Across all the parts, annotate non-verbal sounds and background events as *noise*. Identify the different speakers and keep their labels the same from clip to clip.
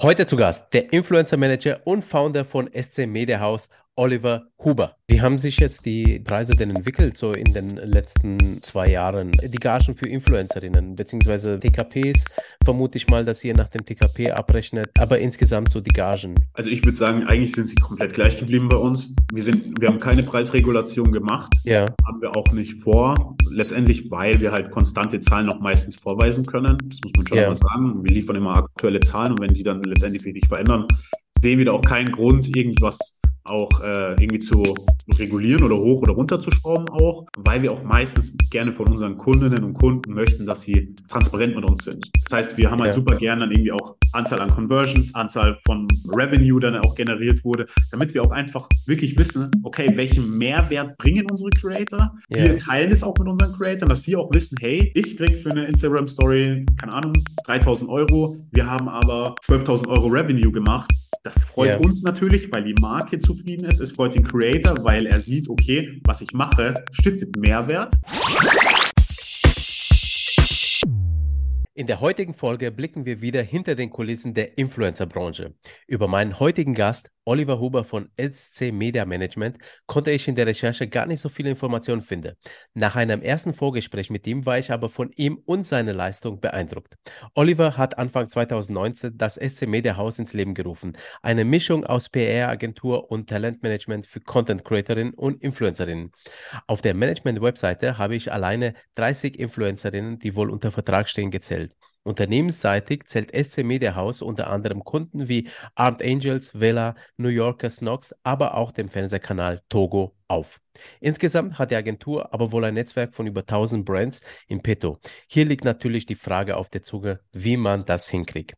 Speaker 1: Heute zu Gast der Influencer Manager und Founder von SC Media House, Oliver Huber. Wie haben sich jetzt die Preise denn entwickelt, so in den letzten zwei Jahren? Die Gagen für Influencerinnen, beziehungsweise TKPs, vermute ich mal, dass ihr nach dem TKP abrechnet, aber insgesamt so die Gagen.
Speaker 2: Also ich würde sagen, eigentlich sind sie komplett gleich geblieben bei uns. Wir, sind, wir haben keine Preisregulation gemacht,
Speaker 1: ja.
Speaker 2: haben wir auch nicht vor. Letztendlich, weil wir halt konstante Zahlen noch meistens vorweisen können. Das muss man schon ja. mal sagen. Wir liefern immer aktuelle Zahlen und wenn die dann letztendlich sich nicht verändern, sehen wir da auch keinen Grund, irgendwas auch äh, irgendwie zu regulieren oder hoch oder runter zu schrauben auch, weil wir auch meistens gerne von unseren Kundinnen und Kunden möchten, dass sie transparent mit uns sind. Das heißt, wir haben halt ja. super gerne dann irgendwie auch Anzahl an Conversions, Anzahl von Revenue dann auch generiert wurde, damit wir auch einfach wirklich wissen, okay, welchen Mehrwert bringen unsere Creator? Ja. Wir teilen es auch mit unseren Creatoren, dass sie auch wissen, hey, ich krieg für eine Instagram Story, keine Ahnung, 3000 Euro, wir haben aber 12.000 Euro Revenue gemacht. Das freut ja. uns natürlich, weil die Marke zufrieden ist. Es freut den Creator, weil er sieht, okay, was ich mache, stiftet Mehrwert.
Speaker 1: In der heutigen Folge blicken wir wieder hinter den Kulissen der Influencer-Branche. Über meinen heutigen Gast, Oliver Huber von SC Media Management, konnte ich in der Recherche gar nicht so viele Informationen finden. Nach einem ersten Vorgespräch mit ihm war ich aber von ihm und seiner Leistung beeindruckt. Oliver hat Anfang 2019 das SC Media House ins Leben gerufen. Eine Mischung aus PR-Agentur und Talentmanagement für Content-Creatorinnen und Influencerinnen. Auf der Management-Webseite habe ich alleine 30 Influencerinnen, die wohl unter Vertrag stehen, gezählt. Unternehmensseitig zählt SC Media House unter anderem Kunden wie Armed Angels, Vela, New Yorker Snox, aber auch dem Fernsehkanal Togo auf. Insgesamt hat die Agentur aber wohl ein Netzwerk von über 1000 Brands in petto. Hier liegt natürlich die Frage auf der Zunge, wie man das hinkriegt.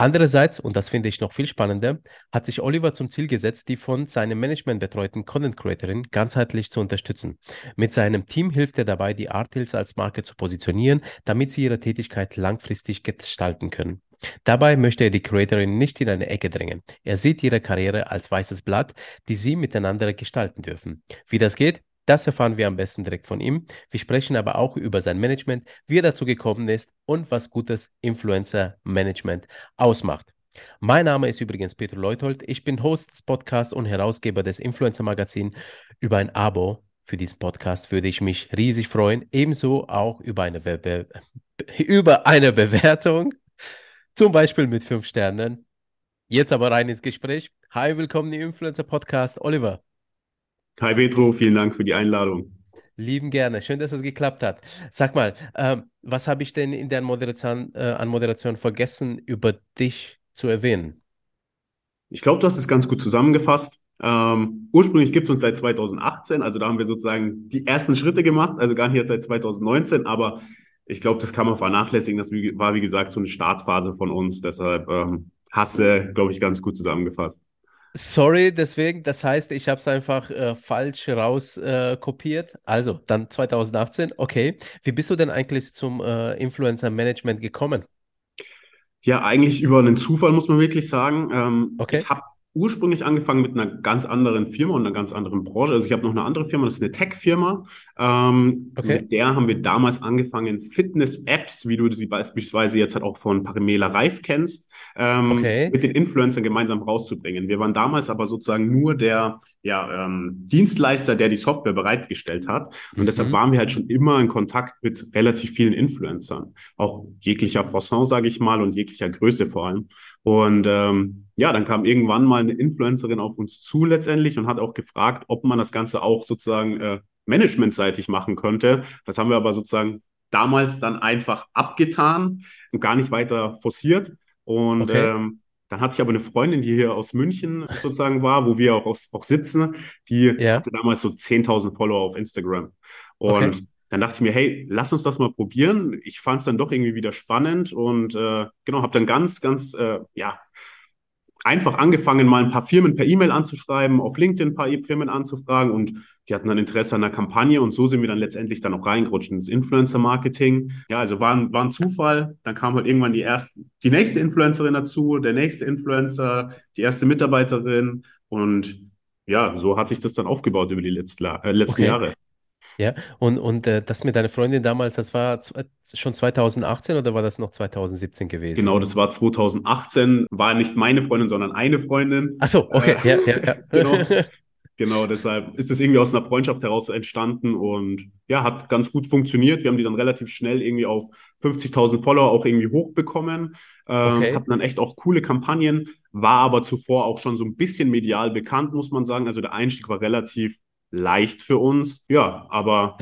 Speaker 1: Andererseits, und das finde ich noch viel spannender, hat sich Oliver zum Ziel gesetzt, die von seinem Management betreuten Content Creatorin ganzheitlich zu unterstützen. Mit seinem Team hilft er dabei, die Artils als Marke zu positionieren, damit sie ihre Tätigkeit langfristig gestalten können. Dabei möchte er die Creatorin nicht in eine Ecke drängen. Er sieht ihre Karriere als weißes Blatt, die sie miteinander gestalten dürfen. Wie das geht, das erfahren wir am besten direkt von ihm. Wir sprechen aber auch über sein Management, wie er dazu gekommen ist und was gutes Influencer-Management ausmacht. Mein Name ist übrigens Peter Leuthold. Ich bin Host des Podcasts und Herausgeber des Influencer-Magazins. Über ein Abo für diesen Podcast würde ich mich riesig freuen. Ebenso auch über eine, Be *laughs* über eine Bewertung, zum Beispiel mit fünf Sternen. Jetzt aber rein ins Gespräch. Hi, willkommen im Influencer-Podcast. Oliver.
Speaker 2: Hi Petro, vielen Dank für die Einladung.
Speaker 1: Lieben gerne. Schön, dass es geklappt hat. Sag mal, ähm, was habe ich denn in der Moderation, äh, an Moderation vergessen, über dich zu erwähnen?
Speaker 2: Ich glaube, du hast es ganz gut zusammengefasst. Ähm, ursprünglich gibt es uns seit 2018, also da haben wir sozusagen die ersten Schritte gemacht, also gar nicht erst seit 2019, aber ich glaube, das kann man vernachlässigen. Das war, wie gesagt, so eine Startphase von uns. Deshalb ähm, hast du, glaube ich, ganz gut zusammengefasst.
Speaker 1: Sorry, deswegen, das heißt, ich habe es einfach äh, falsch rauskopiert. Äh, also, dann 2018, okay. Wie bist du denn eigentlich zum äh, Influencer-Management gekommen?
Speaker 2: Ja, eigentlich über einen Zufall, muss man wirklich sagen. Ähm, okay. Ich habe ursprünglich angefangen mit einer ganz anderen Firma und einer ganz anderen Branche. Also ich habe noch eine andere Firma, das ist eine Tech-Firma. Ähm, okay. Mit der haben wir damals angefangen, Fitness-Apps, wie du sie beispielsweise jetzt halt auch von Parimela Reif kennst, ähm, okay. mit den Influencern gemeinsam rauszubringen. Wir waren damals aber sozusagen nur der ja, ähm, Dienstleister, der die Software bereitgestellt hat. Und mhm. deshalb waren wir halt schon immer in Kontakt mit relativ vielen Influencern. Auch jeglicher Fasson, sage ich mal, und jeglicher Größe vor allem. Und ähm, ja, dann kam irgendwann mal eine Influencerin auf uns zu letztendlich und hat auch gefragt, ob man das Ganze auch sozusagen äh, managementseitig machen könnte. Das haben wir aber sozusagen damals dann einfach abgetan und gar nicht weiter forciert. Und okay. ähm, dann hatte ich aber eine Freundin, die hier aus München sozusagen war, wo wir auch, auch sitzen, die ja. hatte damals so 10.000 Follower auf Instagram. Und okay. Dann dachte ich mir, hey, lass uns das mal probieren. Ich fand es dann doch irgendwie wieder spannend und äh, genau, habe dann ganz, ganz, äh, ja, einfach angefangen, mal ein paar Firmen per E-Mail anzuschreiben, auf LinkedIn ein paar Firmen anzufragen und die hatten dann Interesse an der Kampagne und so sind wir dann letztendlich dann auch reingerutscht ins Influencer-Marketing. Ja, also war ein, war ein Zufall. Dann kam halt irgendwann die erste, die nächste Influencerin dazu, der nächste Influencer, die erste Mitarbeiterin und ja, so hat sich das dann aufgebaut über die letzten, äh, letzten okay. Jahre.
Speaker 1: Ja, und, und äh, das mit deiner Freundin damals, das war schon 2018 oder war das noch 2017 gewesen?
Speaker 2: Genau, das war 2018, war nicht meine Freundin, sondern eine Freundin.
Speaker 1: Ach so, okay, äh, ja, ja, ja. *laughs*
Speaker 2: genau. Genau, deshalb ist es irgendwie aus einer Freundschaft heraus entstanden und ja, hat ganz gut funktioniert. Wir haben die dann relativ schnell irgendwie auf 50.000 Follower auch irgendwie hochbekommen, ähm, okay. hatten dann echt auch coole Kampagnen, war aber zuvor auch schon so ein bisschen medial bekannt, muss man sagen. Also der Einstieg war relativ leicht für uns. Ja, aber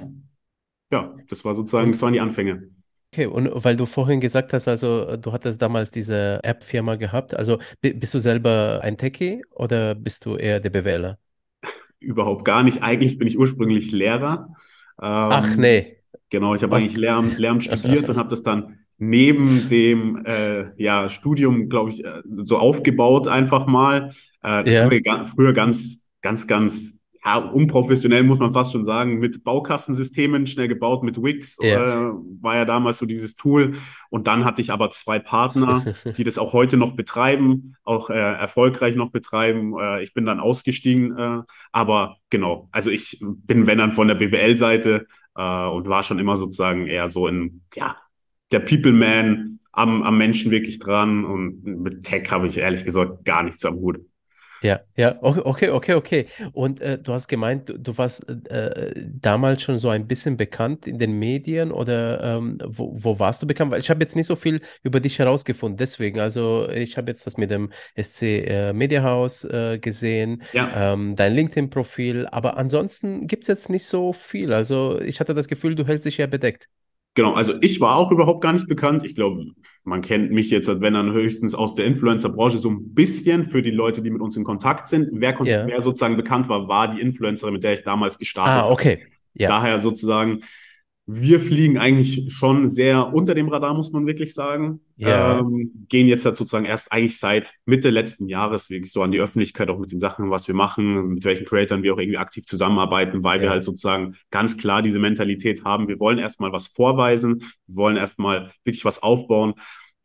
Speaker 2: ja, das war sozusagen, das waren die Anfänge.
Speaker 1: Okay, und weil du vorhin gesagt hast, also du hattest damals diese App-Firma gehabt, also bist du selber ein Techie oder bist du eher der BWLer?
Speaker 2: Überhaupt gar nicht. Eigentlich bin ich ursprünglich Lehrer.
Speaker 1: Ähm, Ach nee.
Speaker 2: Genau, ich habe eigentlich Lehramt, Lehramt studiert und habe das dann neben dem äh, ja, Studium, glaube ich, äh, so aufgebaut einfach mal. Äh, das ja. haben wir früher ganz, ganz, ganz ja, unprofessionell muss man fast schon sagen, mit Baukastensystemen schnell gebaut, mit Wix ja. Äh, war ja damals so dieses Tool. Und dann hatte ich aber zwei Partner, *laughs* die das auch heute noch betreiben, auch äh, erfolgreich noch betreiben. Äh, ich bin dann ausgestiegen, äh, aber genau, also ich bin, wenn dann von der BWL-Seite äh, und war schon immer sozusagen eher so in, ja, der People Man am, am Menschen wirklich dran und mit Tech habe ich ehrlich gesagt gar nichts am Hut.
Speaker 1: Ja, ja, okay, okay, okay. Und äh, du hast gemeint, du, du warst äh, damals schon so ein bisschen bekannt in den Medien oder ähm, wo, wo warst du bekannt? Weil ich habe jetzt nicht so viel über dich herausgefunden, deswegen. Also ich habe jetzt das mit dem SC äh, Media House äh, gesehen, ja. ähm, dein LinkedIn-Profil, aber ansonsten gibt es jetzt nicht so viel. Also ich hatte das Gefühl, du hältst dich ja bedeckt.
Speaker 2: Genau, also ich war auch überhaupt gar nicht bekannt. Ich glaube, man kennt mich jetzt, wenn dann höchstens aus der Influencer-Branche so ein bisschen für die Leute, die mit uns in Kontakt sind. Wer, yeah. wer sozusagen bekannt war, war die Influencerin, mit der ich damals gestartet
Speaker 1: ah, okay.
Speaker 2: habe. Ja. Daher sozusagen wir fliegen eigentlich schon sehr unter dem Radar, muss man wirklich sagen. Ja. Ähm, gehen jetzt halt sozusagen erst eigentlich seit Mitte letzten Jahres wirklich so an die Öffentlichkeit, auch mit den Sachen, was wir machen, mit welchen Creatoren wir auch irgendwie aktiv zusammenarbeiten, weil ja. wir halt sozusagen ganz klar diese Mentalität haben. Wir wollen erstmal was vorweisen, wir wollen erstmal wirklich was aufbauen.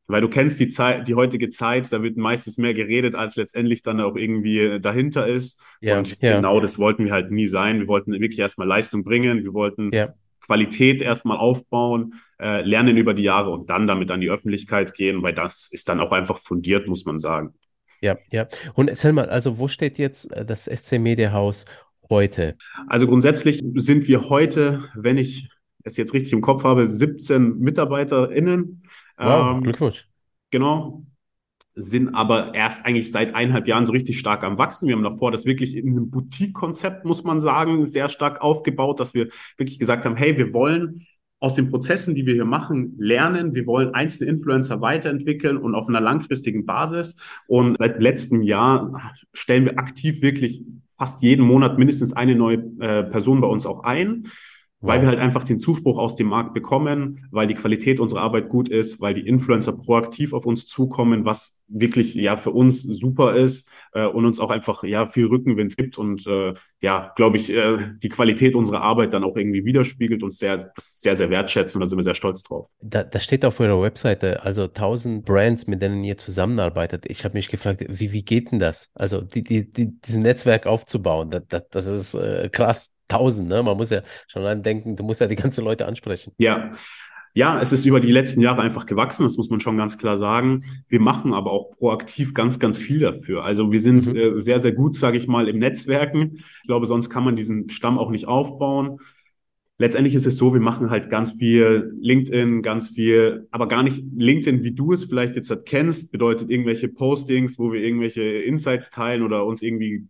Speaker 2: Weil du kennst die Zeit, die heutige Zeit, da wird meistens mehr geredet, als letztendlich dann auch irgendwie dahinter ist. Ja, und ja. genau das wollten wir halt nie sein. Wir wollten wirklich erstmal Leistung bringen. Wir wollten ja. Qualität erstmal aufbauen, äh, lernen über die Jahre und dann damit an die Öffentlichkeit gehen, weil das ist dann auch einfach fundiert, muss man sagen.
Speaker 1: Ja, ja. Und erzähl mal, also wo steht jetzt äh, das SC Media House heute?
Speaker 2: Also grundsätzlich sind wir heute, wenn ich es jetzt richtig im Kopf habe, 17 MitarbeiterInnen.
Speaker 1: Wow, ähm, Glückwunsch.
Speaker 2: Genau sind aber erst eigentlich seit eineinhalb Jahren so richtig stark am Wachsen. Wir haben davor das wirklich in einem Boutique-Konzept, muss man sagen, sehr stark aufgebaut, dass wir wirklich gesagt haben, hey, wir wollen aus den Prozessen, die wir hier machen, lernen. Wir wollen einzelne Influencer weiterentwickeln und auf einer langfristigen Basis. Und seit letztem Jahr stellen wir aktiv wirklich fast jeden Monat mindestens eine neue äh, Person bei uns auch ein weil wir halt einfach den Zuspruch aus dem Markt bekommen, weil die Qualität unserer Arbeit gut ist, weil die Influencer proaktiv auf uns zukommen, was wirklich ja für uns super ist äh, und uns auch einfach ja viel Rückenwind gibt und äh, ja, glaube ich, äh, die Qualität unserer Arbeit dann auch irgendwie widerspiegelt und sehr, sehr, sehr wertschätzen und da sind wir sehr stolz drauf.
Speaker 1: Da, da steht auf eurer Webseite, also 1000 Brands, mit denen ihr zusammenarbeitet. Ich habe mich gefragt, wie, wie geht denn das? Also die, die, die, dieses Netzwerk aufzubauen, das, das, das ist äh, krass tausend, ne? Man muss ja schon an denken, du musst ja die ganzen Leute ansprechen.
Speaker 2: Ja. Ja, es ist über die letzten Jahre einfach gewachsen, das muss man schon ganz klar sagen. Wir machen aber auch proaktiv ganz, ganz viel dafür. Also wir sind mhm. äh, sehr, sehr gut, sage ich mal, im Netzwerken. Ich glaube, sonst kann man diesen Stamm auch nicht aufbauen. Letztendlich ist es so, wir machen halt ganz viel LinkedIn, ganz viel, aber gar nicht LinkedIn, wie du es vielleicht jetzt kennst, bedeutet irgendwelche Postings, wo wir irgendwelche Insights teilen oder uns irgendwie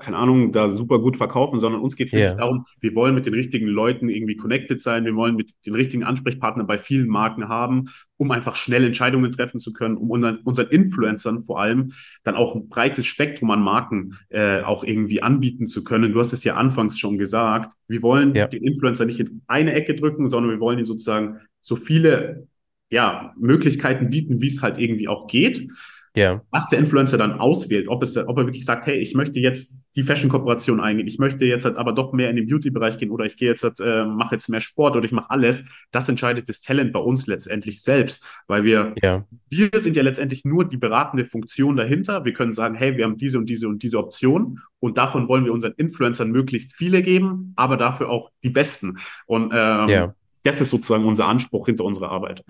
Speaker 2: keine Ahnung, da super gut verkaufen, sondern uns geht es wirklich yeah. darum, wir wollen mit den richtigen Leuten irgendwie connected sein, wir wollen mit den richtigen Ansprechpartnern bei vielen Marken haben, um einfach schnell Entscheidungen treffen zu können, um unseren, unseren Influencern vor allem dann auch ein breites Spektrum an Marken äh, auch irgendwie anbieten zu können. Du hast es ja anfangs schon gesagt, wir wollen yeah. den Influencer nicht in eine Ecke drücken, sondern wir wollen ihn sozusagen so viele ja, Möglichkeiten bieten, wie es halt irgendwie auch geht. Ja. Was der Influencer dann auswählt, ob, es, ob er wirklich sagt, hey, ich möchte jetzt die Fashion-Kooperation eingehen, ich möchte jetzt halt aber doch mehr in den Beauty-Bereich gehen oder ich gehe jetzt halt, äh, mache jetzt mehr Sport oder ich mache alles, das entscheidet das Talent bei uns letztendlich selbst, weil wir, ja. wir sind ja letztendlich nur die beratende Funktion dahinter. Wir können sagen, hey, wir haben diese und diese und diese Option und davon wollen wir unseren Influencern möglichst viele geben, aber dafür auch die besten. Und ähm, ja. das ist sozusagen unser Anspruch hinter unserer Arbeit.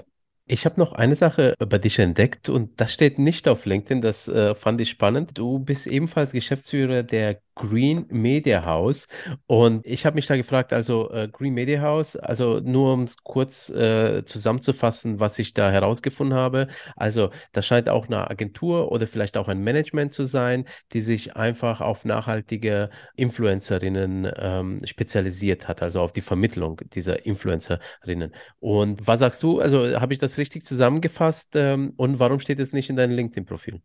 Speaker 1: Ich habe noch eine Sache bei dich entdeckt und das steht nicht auf LinkedIn, das äh, fand ich spannend. Du bist ebenfalls Geschäftsführer der Green Media House. Und ich habe mich da gefragt, also äh, Green Media House, also nur um es kurz äh, zusammenzufassen, was ich da herausgefunden habe. Also das scheint auch eine Agentur oder vielleicht auch ein Management zu sein, die sich einfach auf nachhaltige Influencerinnen ähm, spezialisiert hat, also auf die Vermittlung dieser Influencerinnen. Und was sagst du? Also habe ich das richtig zusammengefasst? Ähm, und warum steht es nicht in deinem LinkedIn-Profil?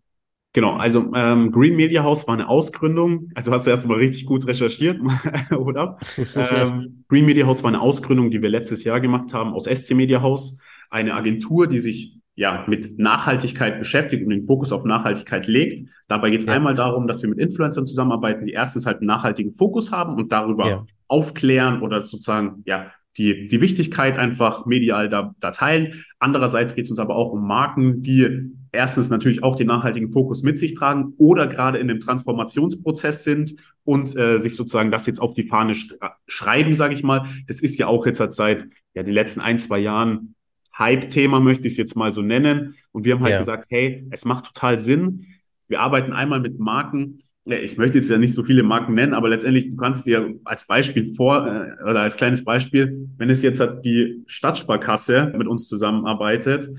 Speaker 2: Genau, also ähm, Green Media House war eine Ausgründung. Also hast du erst mal richtig gut recherchiert, *laughs* oder? ähm, Green Media House war eine Ausgründung, die wir letztes Jahr gemacht haben aus SC Media House, eine Agentur, die sich ja mit Nachhaltigkeit beschäftigt und den Fokus auf Nachhaltigkeit legt. Dabei geht es ja. einmal darum, dass wir mit Influencern zusammenarbeiten, die erstens halt einen nachhaltigen Fokus haben und darüber ja. aufklären oder sozusagen ja die, die Wichtigkeit einfach medial da, da teilen. Andererseits geht es uns aber auch um Marken, die erstens natürlich auch den nachhaltigen Fokus mit sich tragen oder gerade in dem Transformationsprozess sind und äh, sich sozusagen das jetzt auf die Fahne sch schreiben, sage ich mal. Das ist ja auch jetzt seit ja, den letzten ein, zwei Jahren Hype-Thema, möchte ich es jetzt mal so nennen. Und wir haben halt ja. gesagt, hey, es macht total Sinn. Wir arbeiten einmal mit Marken, ich möchte jetzt ja nicht so viele Marken nennen, aber letztendlich, du kannst dir als Beispiel vor, äh, oder als kleines Beispiel, wenn es jetzt hat die Stadtsparkasse mit uns zusammenarbeitet,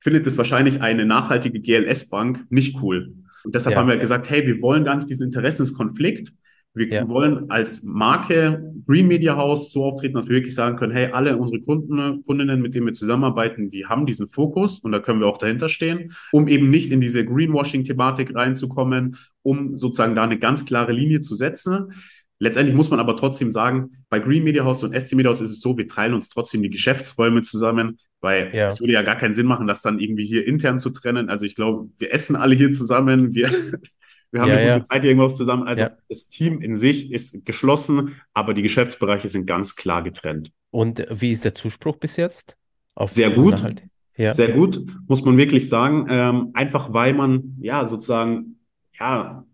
Speaker 2: findet es wahrscheinlich eine nachhaltige GLS-Bank nicht cool. Und deshalb ja. haben wir gesagt, hey, wir wollen gar nicht diesen Interessenskonflikt. Wir ja. wollen als Marke Green Media House so auftreten, dass wir wirklich sagen können, hey, alle unsere Kunden, Kundinnen, mit denen wir zusammenarbeiten, die haben diesen Fokus und da können wir auch dahinter stehen, um eben nicht in diese Greenwashing-Thematik reinzukommen, um sozusagen da eine ganz klare Linie zu setzen. Letztendlich muss man aber trotzdem sagen, bei Green Media House und ST Media House ist es so, wir teilen uns trotzdem die Geschäftsräume zusammen, weil ja. es würde ja gar keinen Sinn machen, das dann irgendwie hier intern zu trennen. Also ich glaube, wir essen alle hier zusammen, wir Wir haben ja, eine gute ja. Zeit hier irgendwas zusammen. Also ja. das Team in sich ist geschlossen, aber die Geschäftsbereiche sind ganz klar getrennt.
Speaker 1: Und wie ist der Zuspruch bis jetzt?
Speaker 2: Sehr gut. Ja. Sehr gut, muss man wirklich sagen. Ähm, einfach weil man ja sozusagen ja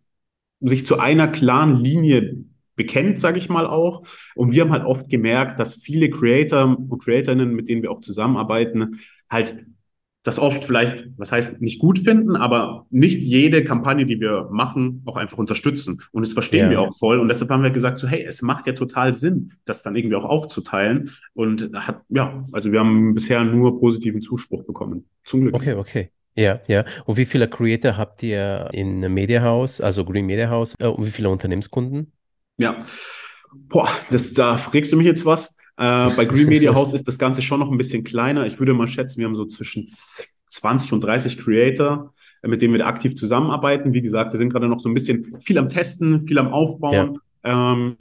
Speaker 2: sich zu einer klaren Linie bekennt, sage ich mal auch. Und wir haben halt oft gemerkt, dass viele Creator und Creatorinnen, mit denen wir auch zusammenarbeiten, halt das oft vielleicht, was heißt nicht gut finden, aber nicht jede Kampagne, die wir machen, auch einfach unterstützen. Und das verstehen ja. wir auch voll. Und deshalb haben wir gesagt, so, hey, es macht ja total Sinn, das dann irgendwie auch aufzuteilen. Und hat, ja, also wir haben bisher nur positiven Zuspruch bekommen. Zum Glück.
Speaker 1: Okay, okay. Ja, ja. Und wie viele Creator habt ihr in Media House, also Green Media House, äh, und wie viele Unternehmenskunden?
Speaker 2: Ja. Boah, das, da fragst du mich jetzt was. Äh, bei Green Media *laughs* House ist das Ganze schon noch ein bisschen kleiner. Ich würde mal schätzen, wir haben so zwischen 20 und 30 Creator, äh, mit denen wir aktiv zusammenarbeiten. Wie gesagt, wir sind gerade noch so ein bisschen viel am Testen, viel am Aufbauen. Ja, ähm,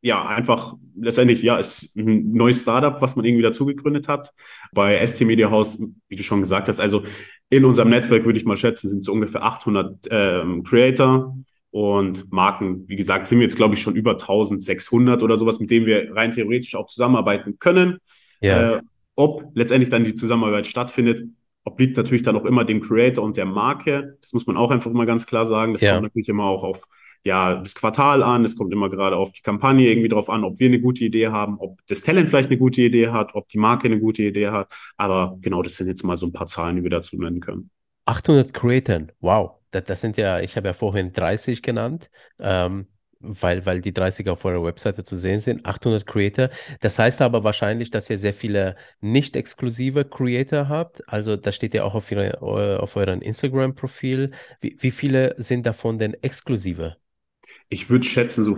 Speaker 2: ja einfach letztendlich, ja, ist ein neues Startup, was man irgendwie dazu gegründet hat. Bei ST Media House, wie du schon gesagt hast, also in unserem Netzwerk würde ich mal schätzen, sind so ungefähr 800 ähm, Creator. Und Marken, wie gesagt, sind wir jetzt, glaube ich, schon über 1600 oder sowas, mit denen wir rein theoretisch auch zusammenarbeiten können. Ja. Äh, ob letztendlich dann die Zusammenarbeit stattfindet, obliegt natürlich dann auch immer dem Creator und der Marke. Das muss man auch einfach immer ganz klar sagen. Das ja. kommt natürlich immer auch auf ja, das Quartal an. Es kommt immer gerade auf die Kampagne irgendwie drauf an, ob wir eine gute Idee haben, ob das Talent vielleicht eine gute Idee hat, ob die Marke eine gute Idee hat. Aber genau, das sind jetzt mal so ein paar Zahlen, die wir dazu nennen können.
Speaker 1: 800 Creator, wow das, das sind ja, ich habe ja vorhin 30 genannt, ähm, weil, weil die 30 auf eurer Webseite zu sehen sind, 800 Creator. Das heißt aber wahrscheinlich, dass ihr sehr viele nicht exklusive Creator habt. Also das steht ja auch auf, ihre, auf eurem Instagram-Profil. Wie, wie viele sind davon denn exklusive?
Speaker 2: Ich würde schätzen so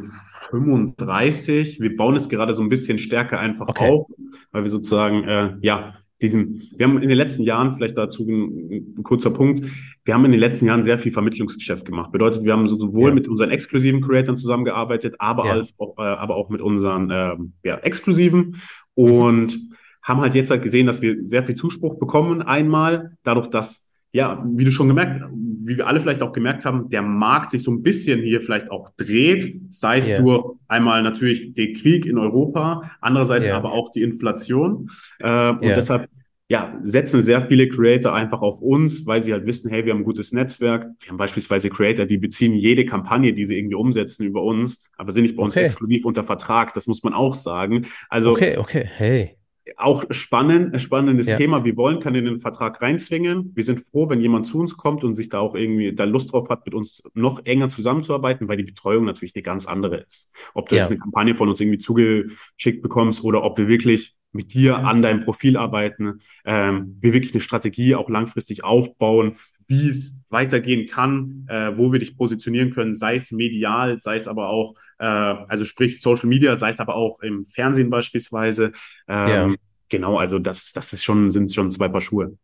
Speaker 2: 35. Wir bauen es gerade so ein bisschen stärker einfach okay. auf, weil wir sozusagen, äh, ja, diesen, wir haben in den letzten Jahren, vielleicht dazu ein, ein, kurzer Punkt, wir haben in den letzten Jahren sehr viel Vermittlungsgeschäft gemacht. Bedeutet, wir haben sowohl ja. mit unseren exklusiven Creatoren zusammengearbeitet, aber ja. als auch, äh, aber auch mit unseren äh, ja, exklusiven und mhm. haben halt jetzt halt gesehen, dass wir sehr viel Zuspruch bekommen. Einmal dadurch, dass ja, wie du schon gemerkt, wie wir alle vielleicht auch gemerkt haben, der Markt sich so ein bisschen hier vielleicht auch dreht, sei es yeah. durch einmal natürlich den Krieg in Europa, andererseits yeah. aber auch die Inflation. Äh, und yeah. deshalb ja, setzen sehr viele Creator einfach auf uns, weil sie halt wissen, hey, wir haben ein gutes Netzwerk. Wir haben beispielsweise Creator, die beziehen jede Kampagne, die sie irgendwie umsetzen, über uns, aber sind nicht bei uns okay. exklusiv unter Vertrag. Das muss man auch sagen. Also
Speaker 1: okay, okay, hey
Speaker 2: auch spannend, spannendes ja. Thema. Wir wollen keinen in den Vertrag reinzwingen. Wir sind froh, wenn jemand zu uns kommt und sich da auch irgendwie da Lust drauf hat, mit uns noch enger zusammenzuarbeiten, weil die Betreuung natürlich eine ganz andere ist. Ob du ja. jetzt eine Kampagne von uns irgendwie zugeschickt bekommst oder ob wir wirklich mit dir an deinem Profil arbeiten, ähm, wir wirklich eine Strategie auch langfristig aufbauen, wie es weitergehen kann, äh, wo wir dich positionieren können, sei es medial, sei es aber auch, äh, also sprich Social Media, sei es aber auch im Fernsehen beispielsweise. Ähm, ja. Genau, also das, das ist schon, sind schon zwei Paar Schuhe.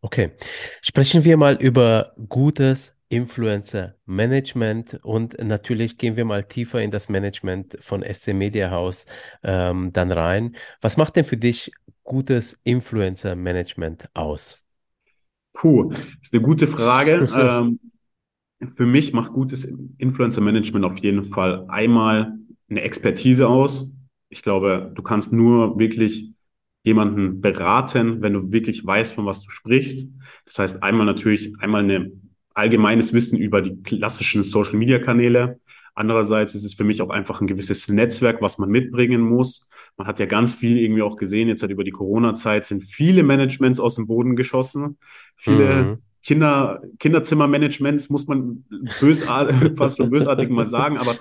Speaker 1: Okay. Sprechen wir mal über gutes Influencer Management und natürlich gehen wir mal tiefer in das Management von SC Media House ähm, dann rein. Was macht denn für dich gutes Influencer Management aus?
Speaker 2: Puh, ist eine gute Frage. ähm, für mich macht gutes Influencer-Management auf jeden Fall einmal eine Expertise aus. Ich glaube, du kannst nur wirklich jemanden beraten, wenn du wirklich weißt, von was du sprichst. Das heißt, einmal natürlich, einmal ein allgemeines Wissen über die klassischen Social-Media-Kanäle. Andererseits ist es für mich auch einfach ein gewisses Netzwerk, was man mitbringen muss. Man hat ja ganz viel irgendwie auch gesehen, jetzt halt über die Corona-Zeit sind viele Managements aus dem Boden geschossen. Viele mhm. Kinder, Kinderzimmermanagements, muss man bösartig, *laughs* fast schon bösartig mal sagen, aber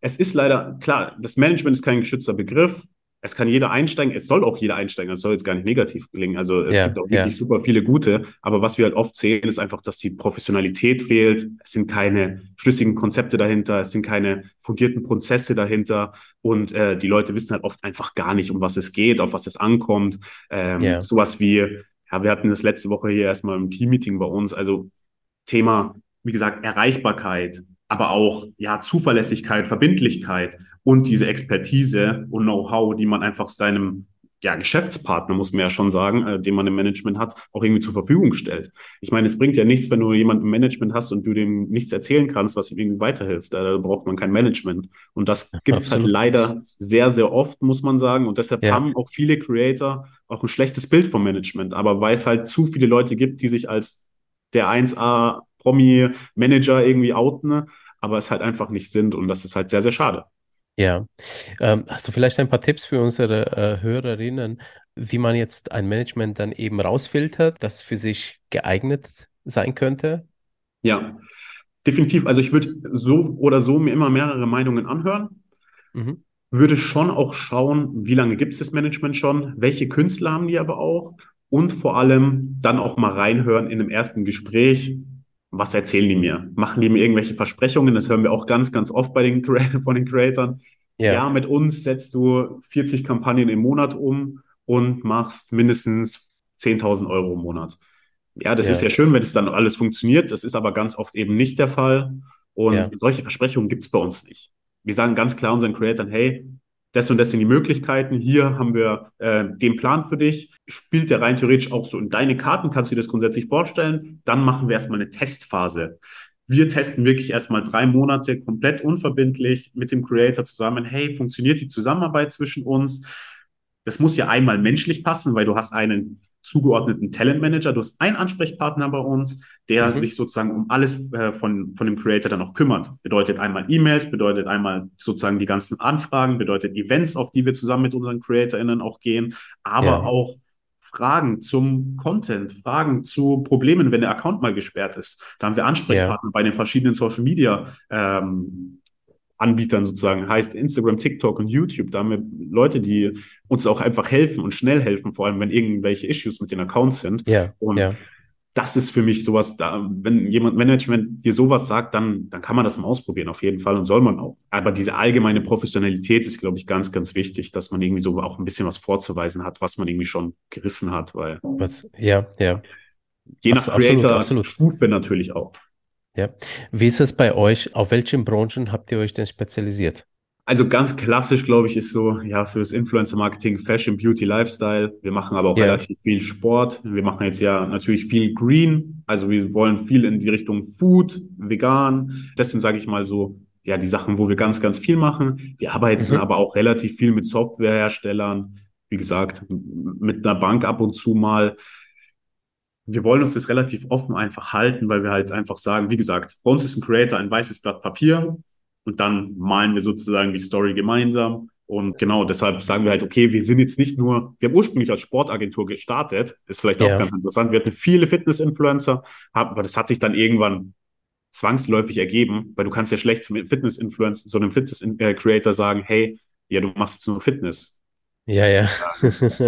Speaker 2: es ist leider, klar, das Management ist kein geschützter Begriff es kann jeder einsteigen, es soll auch jeder einsteigen, es soll jetzt gar nicht negativ klingen. Also es ja, gibt auch wirklich ja. super viele gute, aber was wir halt oft sehen, ist einfach, dass die Professionalität fehlt. Es sind keine schlüssigen Konzepte dahinter, es sind keine fundierten Prozesse dahinter und äh, die Leute wissen halt oft einfach gar nicht, um was es geht, auf was es ankommt. Ähm, ja. Sowas wie, ja, wir hatten das letzte Woche hier erstmal im Teammeeting bei uns, also Thema, wie gesagt, Erreichbarkeit, aber auch ja Zuverlässigkeit, Verbindlichkeit und diese Expertise und Know-how, die man einfach seinem ja, Geschäftspartner, muss man ja schon sagen, äh, den man im Management hat, auch irgendwie zur Verfügung stellt. Ich meine, es bringt ja nichts, wenn du jemanden im Management hast und du dem nichts erzählen kannst, was ihm irgendwie weiterhilft. Da braucht man kein Management. Und das gibt es halt leider sehr, sehr oft, muss man sagen. Und deshalb ja. haben auch viele Creator auch ein schlechtes Bild vom Management. Aber weil es halt zu viele Leute gibt, die sich als der 1A Promi-Manager irgendwie outen, aber es halt einfach nicht sind. Und das ist halt sehr, sehr schade.
Speaker 1: Ja. Ähm, hast du vielleicht ein paar Tipps für unsere äh, Hörerinnen, wie man jetzt ein Management dann eben rausfiltert, das für sich geeignet sein könnte?
Speaker 2: Ja, definitiv. Also ich würde so oder so mir immer mehrere Meinungen anhören. Mhm. Würde schon auch schauen, wie lange gibt es das Management schon, welche Künstler haben die aber auch und vor allem dann auch mal reinhören in einem ersten Gespräch, was erzählen die mir? Machen die mir irgendwelche Versprechungen? Das hören wir auch ganz, ganz oft bei den, *laughs* von den Creators. Ja. ja, mit uns setzt du 40 Kampagnen im Monat um und machst mindestens 10.000 Euro im Monat. Ja, das ja. ist ja schön, wenn es dann alles funktioniert. Das ist aber ganz oft eben nicht der Fall. Und ja. solche Versprechungen gibt es bei uns nicht. Wir sagen ganz klar unseren Creators, hey, das und das sind die Möglichkeiten. Hier haben wir äh, den Plan für dich. Spielt der rein theoretisch auch so in deine Karten? Kannst du dir das grundsätzlich vorstellen? Dann machen wir erstmal eine Testphase. Wir testen wirklich erstmal drei Monate komplett unverbindlich mit dem Creator zusammen. Hey, funktioniert die Zusammenarbeit zwischen uns? Das muss ja einmal menschlich passen, weil du hast einen zugeordneten Talentmanager. Du hast einen Ansprechpartner bei uns, der mhm. sich sozusagen um alles äh, von, von dem Creator dann auch kümmert. Bedeutet einmal E-Mails, bedeutet einmal sozusagen die ganzen Anfragen, bedeutet Events, auf die wir zusammen mit unseren CreatorInnen auch gehen, aber ja. auch Fragen zum Content, Fragen zu Problemen, wenn der Account mal gesperrt ist. Da haben wir Ansprechpartner ja. bei den verschiedenen Social Media ähm, Anbietern sozusagen, heißt Instagram, TikTok und YouTube. Da haben wir Leute, die uns auch einfach helfen und schnell helfen, vor allem wenn irgendwelche Issues mit den Accounts sind.
Speaker 1: Ja.
Speaker 2: Und
Speaker 1: ja.
Speaker 2: das ist für mich sowas, da, wenn jemand Management dir sowas sagt, dann, dann kann man das mal ausprobieren, auf jeden Fall und soll man auch. Aber diese allgemeine Professionalität ist, glaube ich, ganz, ganz wichtig, dass man irgendwie so auch ein bisschen was vorzuweisen hat, was man irgendwie schon gerissen hat, weil.
Speaker 1: Was, ja, ja.
Speaker 2: Je nach absolut, Creator absolut. Stufe natürlich auch.
Speaker 1: Ja. Wie ist es bei euch? Auf welchen Branchen habt ihr euch denn spezialisiert?
Speaker 2: Also ganz klassisch, glaube ich, ist so, ja, fürs Influencer-Marketing Fashion, Beauty, Lifestyle. Wir machen aber auch ja. relativ viel Sport. Wir machen jetzt ja natürlich viel Green. Also wir wollen viel in die Richtung Food, vegan. Das sind, sage ich mal, so, ja, die Sachen, wo wir ganz, ganz viel machen. Wir arbeiten mhm. aber auch relativ viel mit Softwareherstellern. Wie gesagt, mit einer Bank ab und zu mal wir wollen uns das relativ offen einfach halten, weil wir halt einfach sagen, wie gesagt, bei uns ist ein Creator ein weißes Blatt Papier und dann malen wir sozusagen die Story gemeinsam. Und genau deshalb sagen wir halt, okay, wir sind jetzt nicht nur, wir haben ursprünglich als Sportagentur gestartet, ist vielleicht auch ja. ganz interessant. Wir hatten viele Fitness-Influencer, aber das hat sich dann irgendwann zwangsläufig ergeben, weil du kannst ja schlecht zum Fitness-Influencer, zu einem Fitness-Creator sagen, hey, ja, du machst jetzt nur Fitness.
Speaker 1: Ja, ja.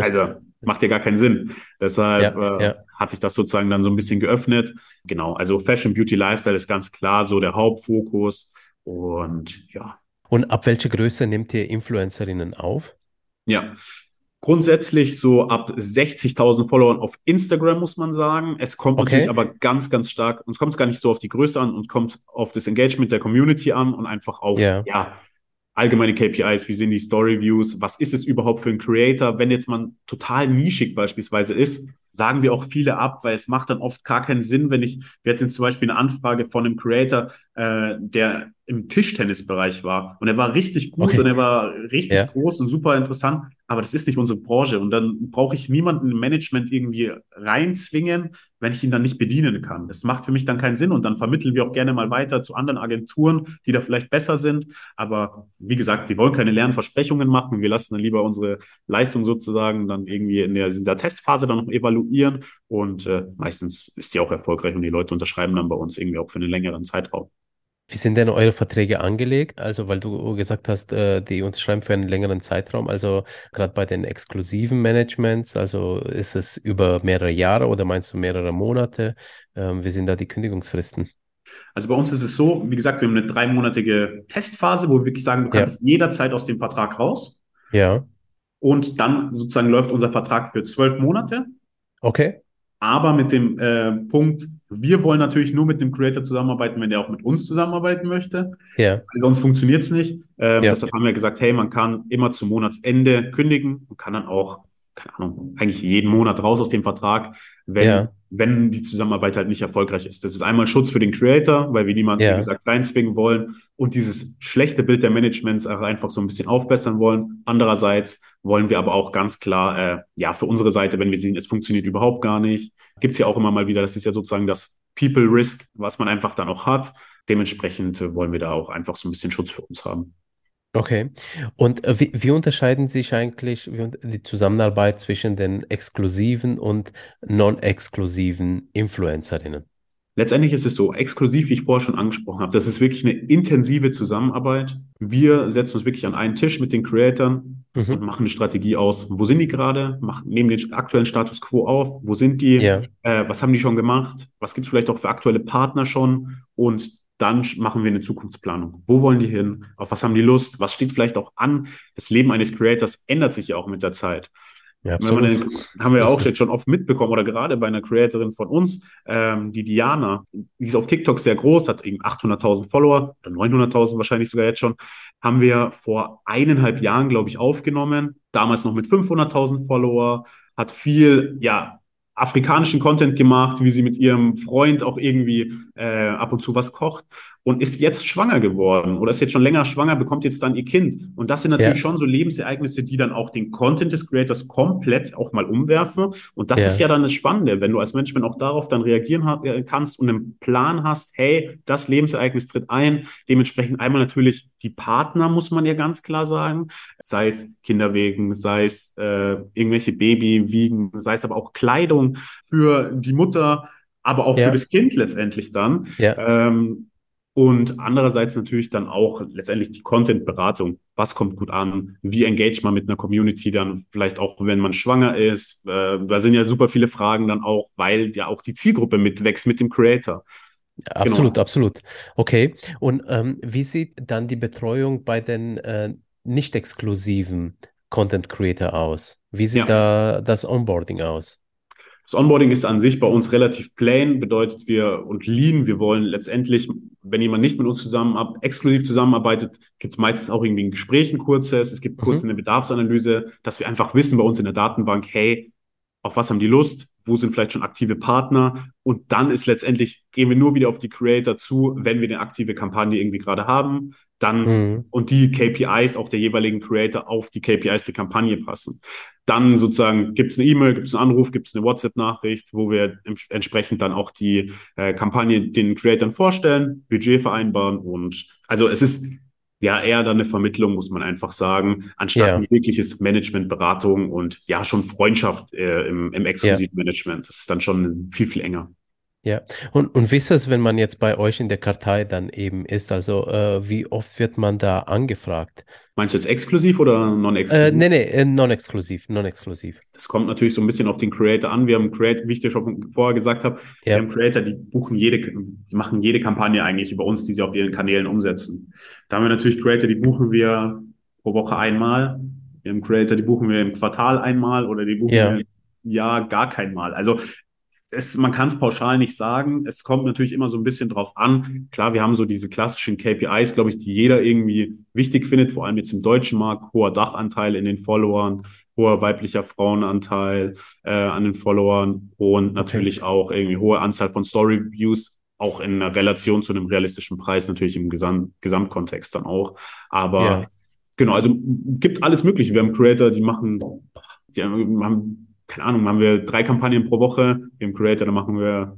Speaker 2: Also macht ja gar keinen Sinn. Deshalb ja, äh, ja. hat sich das sozusagen dann so ein bisschen geöffnet. Genau, also Fashion, Beauty, Lifestyle ist ganz klar so der Hauptfokus. Und ja.
Speaker 1: Und ab welcher Größe nehmt ihr Influencerinnen auf?
Speaker 2: Ja, grundsätzlich so ab 60.000 Followern auf Instagram, muss man sagen. Es kommt okay. natürlich aber ganz, ganz stark, uns kommt es gar nicht so auf die Größe an und kommt auf das Engagement der Community an und einfach auf, yeah. ja, allgemeine KPIs, wie sind die Story Views, was ist es überhaupt für ein Creator, wenn jetzt man total nischig beispielsweise ist, sagen wir auch viele ab, weil es macht dann oft gar keinen Sinn, wenn ich, wir hatten zum Beispiel eine Anfrage von einem Creator, äh, der im Tischtennisbereich war und er war richtig gut okay. und er war richtig ja. groß und super interessant, aber das ist nicht unsere Branche und dann brauche ich niemanden im Management irgendwie reinzwingen, wenn ich ihn dann nicht bedienen kann. Das macht für mich dann keinen Sinn und dann vermitteln wir auch gerne mal weiter zu anderen Agenturen, die da vielleicht besser sind, aber wie gesagt, wir wollen keine leeren Versprechungen machen, wir lassen dann lieber unsere Leistung sozusagen dann irgendwie in der, in der Testphase dann noch evaluieren evaluieren und äh, meistens ist die auch erfolgreich und die Leute unterschreiben dann bei uns irgendwie auch für einen längeren Zeitraum.
Speaker 1: Wie sind denn eure Verträge angelegt? Also, weil du gesagt hast, äh, die unterschreiben für einen längeren Zeitraum. Also, gerade bei den exklusiven Managements, also ist es über mehrere Jahre oder meinst du mehrere Monate? Ähm, wie sind da die Kündigungsfristen?
Speaker 2: Also bei uns ist es so, wie gesagt, wir haben eine dreimonatige Testphase, wo wir wirklich sagen, du kannst ja. jederzeit aus dem Vertrag raus.
Speaker 1: Ja.
Speaker 2: Und dann sozusagen läuft unser Vertrag für zwölf Monate.
Speaker 1: Okay.
Speaker 2: Aber mit dem äh, Punkt, wir wollen natürlich nur mit dem Creator zusammenarbeiten, wenn der auch mit uns zusammenarbeiten möchte.
Speaker 1: Ja.
Speaker 2: sonst funktioniert es nicht. Ähm, ja. Deshalb haben wir gesagt, hey, man kann immer zum Monatsende kündigen und kann dann auch keine Ahnung, eigentlich jeden Monat raus aus dem Vertrag, wenn, ja. Wenn die Zusammenarbeit halt nicht erfolgreich ist. Das ist einmal Schutz für den Creator, weil wir niemanden, ja. wie gesagt, reinzwingen wollen und dieses schlechte Bild der Managements auch einfach so ein bisschen aufbessern wollen. Andererseits wollen wir aber auch ganz klar, äh, ja, für unsere Seite, wenn wir sehen, es funktioniert überhaupt gar nicht, gibt's ja auch immer mal wieder, das ist ja sozusagen das People Risk, was man einfach dann auch hat. Dementsprechend wollen wir da auch einfach so ein bisschen Schutz für uns haben.
Speaker 1: Okay. Und äh, wie, wie unterscheiden sich eigentlich die Zusammenarbeit zwischen den exklusiven und non-exklusiven Influencerinnen?
Speaker 2: Letztendlich ist es so, exklusiv, wie ich vorher schon angesprochen habe, das ist wirklich eine intensive Zusammenarbeit. Wir setzen uns wirklich an einen Tisch mit den Creatoren mhm. und machen eine Strategie aus. Wo sind die gerade? Machen, nehmen den aktuellen Status quo auf. Wo sind die? Ja. Äh, was haben die schon gemacht? Was gibt es vielleicht auch für aktuelle Partner schon? Und dann machen wir eine Zukunftsplanung. Wo wollen die hin? Auf was haben die Lust? Was steht vielleicht auch an? Das Leben eines Creators ändert sich ja auch mit der Zeit. Ja, den, haben wir ja auch jetzt schon oft mitbekommen oder gerade bei einer Creatorin von uns, ähm, die Diana, die ist auf TikTok sehr groß, hat eben 800.000 Follower oder 900.000 wahrscheinlich sogar jetzt schon, haben wir vor eineinhalb Jahren, glaube ich, aufgenommen. Damals noch mit 500.000 Follower, hat viel, ja, afrikanischen Content gemacht, wie sie mit ihrem Freund auch irgendwie äh, ab und zu was kocht und ist jetzt schwanger geworden oder ist jetzt schon länger schwanger, bekommt jetzt dann ihr Kind. Und das sind natürlich ja. schon so Lebensereignisse, die dann auch den Content des Creators komplett auch mal umwerfen. Und das ja. ist ja dann das Spannende, wenn du als Mensch auch darauf dann reagieren äh, kannst und einen Plan hast, hey, das Lebensereignis tritt ein. Dementsprechend einmal natürlich die Partner, muss man ja ganz klar sagen, sei es Kinderwegen, sei es äh, irgendwelche Babywiegen, sei es aber auch Kleidung für die Mutter, aber auch ja. für das Kind letztendlich dann. Ja. Ähm, und andererseits natürlich dann auch letztendlich die Content-Beratung. Was kommt gut an? Wie engage man mit einer Community dann vielleicht auch, wenn man schwanger ist? Äh, da sind ja super viele Fragen dann auch, weil ja auch die Zielgruppe mitwächst mit dem Creator.
Speaker 1: Absolut, genau. absolut. Okay. Und ähm, wie sieht dann die Betreuung bei den äh, nicht exklusiven Content Creator aus? Wie sieht ja. da das Onboarding aus?
Speaker 2: Das Onboarding ist an sich bei uns relativ plain, bedeutet wir und lean. Wir wollen letztendlich wenn jemand nicht mit uns zusammen exklusiv zusammenarbeitet, gibt es meistens auch irgendwie ein Gespräch, ein kurzes, es gibt kurz mhm. eine Bedarfsanalyse, dass wir einfach wissen bei uns in der Datenbank, hey, auf was haben die Lust, wo sind vielleicht schon aktive Partner und dann ist letztendlich, gehen wir nur wieder auf die Creator zu, wenn wir eine aktive Kampagne irgendwie gerade haben, dann mhm. und die KPIs auch der jeweiligen Creator auf die KPIs der Kampagne passen. Dann sozusagen gibt es eine E-Mail, gibt es einen Anruf, gibt es eine WhatsApp-Nachricht, wo wir entsprechend dann auch die äh, Kampagne den Creatoren vorstellen, Budget vereinbaren und also es ist ja eher dann eine Vermittlung, muss man einfach sagen, anstatt ein wirkliches Management, Beratung und ja schon Freundschaft äh, im, im Exklusivmanagement. Ja. Das ist dann schon viel, viel enger.
Speaker 1: Ja, und, und wie ist es, wenn man jetzt bei euch in der Kartei dann eben ist? Also, äh, wie oft wird man da angefragt?
Speaker 2: Meinst du jetzt exklusiv oder non-exklusiv?
Speaker 1: Äh, nee, nee, äh, non-exklusiv, non-exklusiv.
Speaker 2: Das kommt natürlich so ein bisschen auf den Creator an. Wir haben Creator, wie ich dir schon vorher gesagt habe, ja. wir haben Creator, die buchen jede, die machen jede Kampagne eigentlich über uns, die sie auf ihren Kanälen umsetzen. Da haben wir natürlich Creator, die buchen wir pro Woche einmal. Wir haben Creator, die buchen wir im Quartal einmal oder die buchen ja. wir ja gar kein Mal. Also es, man kann es pauschal nicht sagen. Es kommt natürlich immer so ein bisschen drauf an. Klar, wir haben so diese klassischen KPIs, glaube ich, die jeder irgendwie wichtig findet, vor allem jetzt im deutschen Markt. Hoher Dachanteil in den Followern, hoher weiblicher Frauenanteil äh, an den Followern und natürlich okay. auch irgendwie hohe Anzahl von Story Views, auch in Relation zu einem realistischen Preis, natürlich im Gesam Gesamtkontext dann auch. Aber ja. genau, also gibt alles Mögliche. Wir haben Creator, die machen, die haben keine Ahnung, haben wir drei Kampagnen pro Woche im Creator, dann machen wir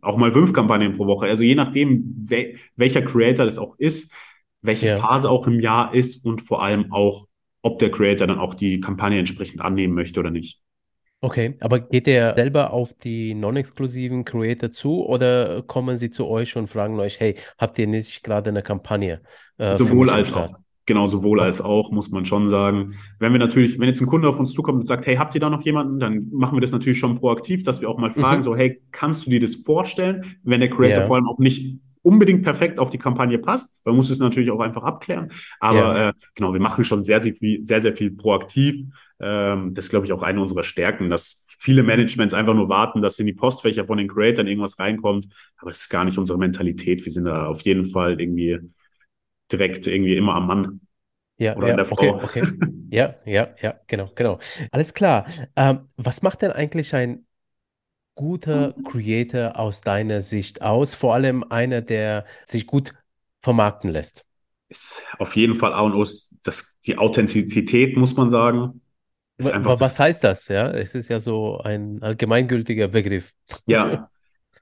Speaker 2: auch mal fünf Kampagnen pro Woche. Also je nachdem, wel welcher Creator das auch ist, welche ja. Phase auch im Jahr ist und vor allem auch, ob der Creator dann auch die Kampagne entsprechend annehmen möchte oder nicht.
Speaker 1: Okay, aber geht der selber auf die non-exklusiven Creator zu oder kommen sie zu euch und fragen euch, hey, habt ihr nicht gerade eine Kampagne?
Speaker 2: Äh, Sowohl als auch. Genau, sowohl als auch, muss man schon sagen. Wenn wir natürlich, wenn jetzt ein Kunde auf uns zukommt und sagt, hey, habt ihr da noch jemanden, dann machen wir das natürlich schon proaktiv, dass wir auch mal fragen, mhm. so, hey, kannst du dir das vorstellen? Wenn der Creator ja. vor allem auch nicht unbedingt perfekt auf die Kampagne passt, man muss es natürlich auch einfach abklären. Aber ja. äh, genau, wir machen schon sehr, sehr viel, sehr, sehr viel proaktiv. Ähm, das ist, glaube ich, auch eine unserer Stärken, dass viele Managements einfach nur warten, dass in die Postfächer von den Creatoren irgendwas reinkommt. Aber das ist gar nicht unsere Mentalität. Wir sind da auf jeden Fall irgendwie direkt irgendwie immer am Mann.
Speaker 1: Ja, Oder ja, der Frau. okay, okay. *laughs* Ja, ja, ja, genau, genau. Alles klar. Ähm, was macht denn eigentlich ein guter Creator aus deiner Sicht aus? Vor allem einer, der sich gut vermarkten lässt.
Speaker 2: Ist auf jeden Fall A und O das, die Authentizität, muss man sagen.
Speaker 1: Ist was das, heißt das? Ja, es ist ja so ein allgemeingültiger Begriff.
Speaker 2: Ja, *laughs*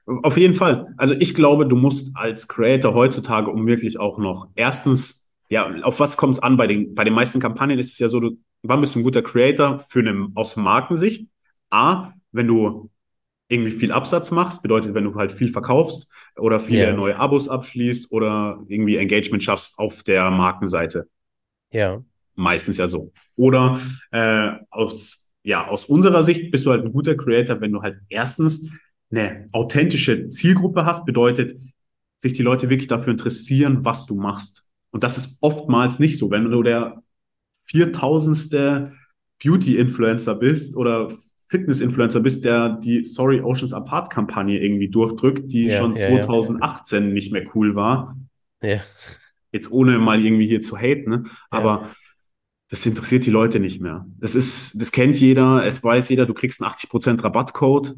Speaker 2: Auf jeden Fall. Also ich glaube, du musst als Creator heutzutage, um wirklich auch noch erstens, ja, auf was kommt es an? Bei den, bei den meisten Kampagnen ist es ja so, du, wann bist du ein guter Creator für eine, aus Markensicht? A, wenn du irgendwie viel Absatz machst, bedeutet, wenn du halt viel verkaufst oder viele yeah. neue Abos abschließt oder irgendwie Engagement schaffst auf der Markenseite.
Speaker 1: Ja.
Speaker 2: Meistens ja so. Oder äh, aus, ja, aus unserer Sicht bist du halt ein guter Creator, wenn du halt erstens eine authentische Zielgruppe hast, bedeutet, sich die Leute wirklich dafür interessieren, was du machst. Und das ist oftmals nicht so. Wenn du der viertausendste Beauty-Influencer bist oder Fitness-Influencer bist, der die Sorry Oceans Apart-Kampagne irgendwie durchdrückt, die ja, schon ja, 2018 ja. nicht mehr cool war.
Speaker 1: Ja.
Speaker 2: Jetzt ohne mal irgendwie hier zu haten, ne? aber das interessiert die Leute nicht mehr. Das ist, das kennt jeder, es weiß jeder, du kriegst einen 80% Rabattcode